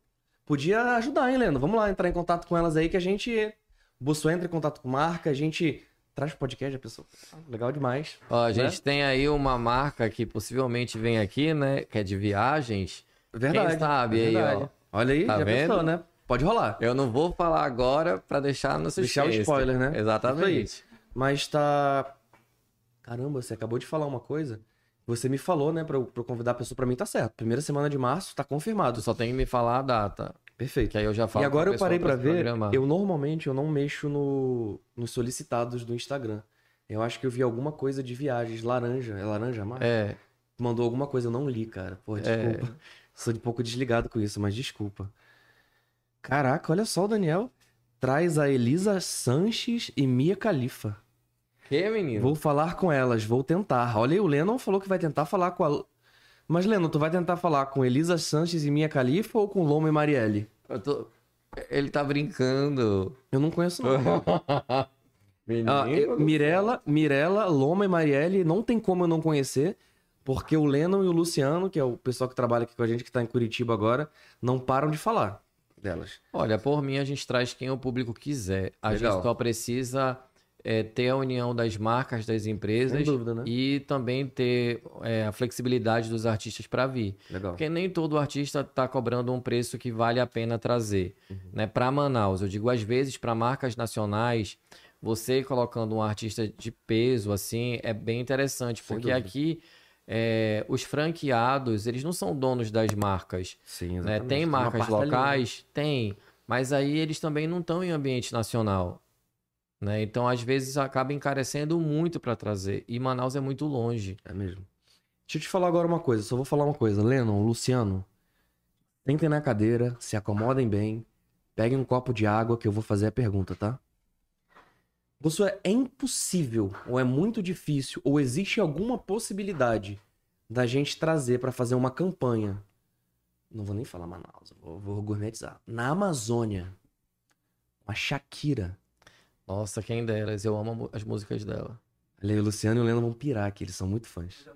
Podia ajudar, hein, Lennon? Vamos lá entrar em contato com elas aí que a gente. O Bolso entra em contato com marca, a gente traz podcast a pessoa. Ah, Legal demais. Ó, a né? gente tem aí uma marca que possivelmente vem aqui, né? Que é de viagens. Verdade. Quem sabe é aí, verdade. ó. Olha aí, Tá já vendo? pensou, né? pode rolar. Eu não vou falar agora pra deixar no Deixar o suspense. spoiler, né? Exatamente. Mas tá. Caramba, você acabou de falar uma coisa. Você me falou, né, pra eu, pra eu convidar a pessoa. Pra mim tá certo. Primeira semana de março, tá confirmado. Só tem que me falar a data, Perfeito. que aí eu já falo E agora eu parei pra se ver. Eu normalmente eu não mexo no, nos solicitados do Instagram. Eu acho que eu vi alguma coisa de viagens. Laranja. É laranja, Marcos? É, Mandou alguma coisa, eu não li, cara. Pô, desculpa. [LAUGHS] Sou de pouco desligado com isso, mas desculpa. Caraca, olha só o Daniel. Traz a Elisa Sanches e Mia Khalifa. Que, menino? Vou falar com elas, vou tentar. Olha aí, o Lennon falou que vai tentar falar com a. Mas, Lennon, tu vai tentar falar com Elisa Sanches e Mia Khalifa ou com Loma e Marielle? Eu tô- Ele tá brincando. Eu não conheço, não. [LAUGHS] Menino. Ah, eu- Mirella, Mirella, Loma e Marielle, não tem como eu não conhecer, porque o Lennon e o Luciano, que é o pessoal que trabalha aqui com a gente, que tá em Curitiba agora, não param de falar delas. Olha, por mim a gente traz quem o público quiser. A Legal. gente só precisa é, ter a união das marcas, das empresas dúvida, né? e também ter é, a flexibilidade dos artistas para vir. Legal. Porque nem todo artista está cobrando um preço que vale a pena trazer. Uhum. Né? Para Manaus, eu digo às vezes para marcas nacionais, você colocando um artista de peso assim é bem interessante, Sem porque dúvida. aqui é, os franqueados eles não são donos das marcas. Sim, né? Tem marcas parte ali, né? locais? Tem. Mas aí eles também não estão em ambiente nacional. Né? Então, às vezes, acaba encarecendo muito para trazer. E Manaus é muito longe. É mesmo. Deixa eu te falar agora uma coisa, só vou falar uma coisa. Lennon, Luciano, sentem na cadeira, se acomodem bem, peguem um copo de água que eu vou fazer a pergunta, tá? Isso é impossível, ou é muito difícil, ou existe alguma possibilidade da gente trazer pra fazer uma campanha. Não vou nem falar Manaus, vou, vou gourmetizar. Na Amazônia, uma Shakira. Nossa, quem delas. Eu amo as músicas dela. Olha o Luciano e o Lennon vão pirar aqui, eles são muito fãs.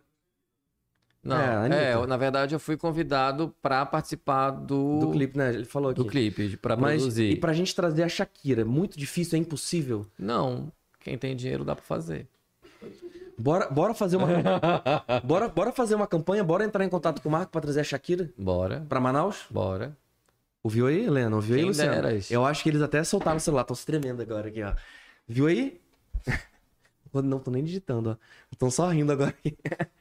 Não, É, é, na verdade, eu fui convidado para participar do, Do clipe, né? Ele falou aqui. do clipe, para Mas, produzir. e pra gente trazer a Shakira, é muito difícil, é impossível. Não, quem tem dinheiro dá para fazer. Bora, bora fazer uma [LAUGHS] bora, bora fazer uma campanha, bora entrar em contato com o Marco pra trazer a Shakira Bora, pra Manaus? bora. Ouviu aí, Helena? Ouviu aí, Quem Luciano? deras. Eu acho que eles até soltaram o celular, estão se tremendo agora aqui, ó. Viu aí? [LAUGHS] Não tô nem digitando, ó. Estão só rindo agora. [LAUGHS]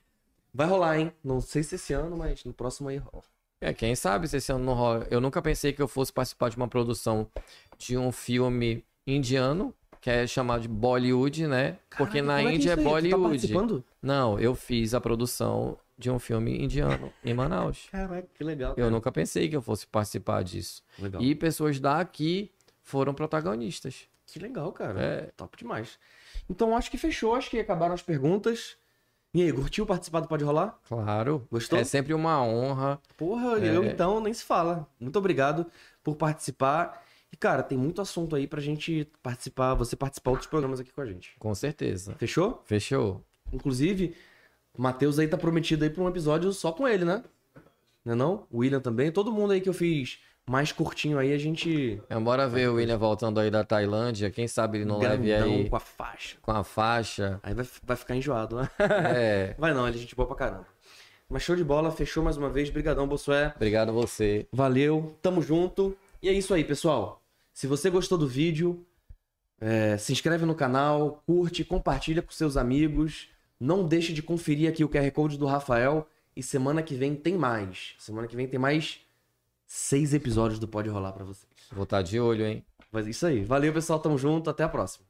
Vai rolar, hein? Não sei se esse ano, mas no próximo aí rola. É, quem sabe se esse ano não rola. Eu nunca pensei que eu fosse participar de uma produção de um filme indiano, que é chamado de Bollywood, né? Porque Caraca, na como que Índia é, isso tá Bollywood. participando? não, eu fiz a produção de um filme indiano em Manaus. Caraca, que legal. Eu nunca pensei que eu fosse participar disso. Legal. E pessoas daqui foram protagonistas. Que legal, cara. É. Top demais. Então acho que fechou, acho que acabaram as perguntas. E aí, curtiu participar do Pode Rolar? Claro. Gostou? É sempre uma honra. Porra, É. eu então nem se fala. Muito obrigado por participar. E, cara, tem muito assunto aí pra gente participar, você participar de outros programas aqui com a gente. Com certeza. Fechou? Fechou. Inclusive, Matheus aí tá prometido aí pra um episódio só com ele, né? Não é não? O William também. Todo mundo aí que eu fiz mais curtinho aí, a gente... É, bora ver o William voltando aí da Tailândia. Quem sabe ele não leve grandão aí com a faixa. com a faixa. Aí vai, vai ficar enjoado, né? É. [LAUGHS] Vai não, ele é gente boa pra caramba. Mas show de bola, fechou mais uma vez. Brigadão, Bossué. Obrigado a você. Valeu, tamo junto. E é isso aí, pessoal. Se você gostou do vídeo, é, se inscreve no canal, curte, compartilha com seus amigos. Não deixe de conferir aqui o QR Code do Rafael. E semana que vem tem mais. Semana que vem tem mais seis episódios do Pode Rolar pra vocês. Vou estar de olho, hein? Mas é isso aí. Valeu, pessoal. Tamo junto. Até a próxima.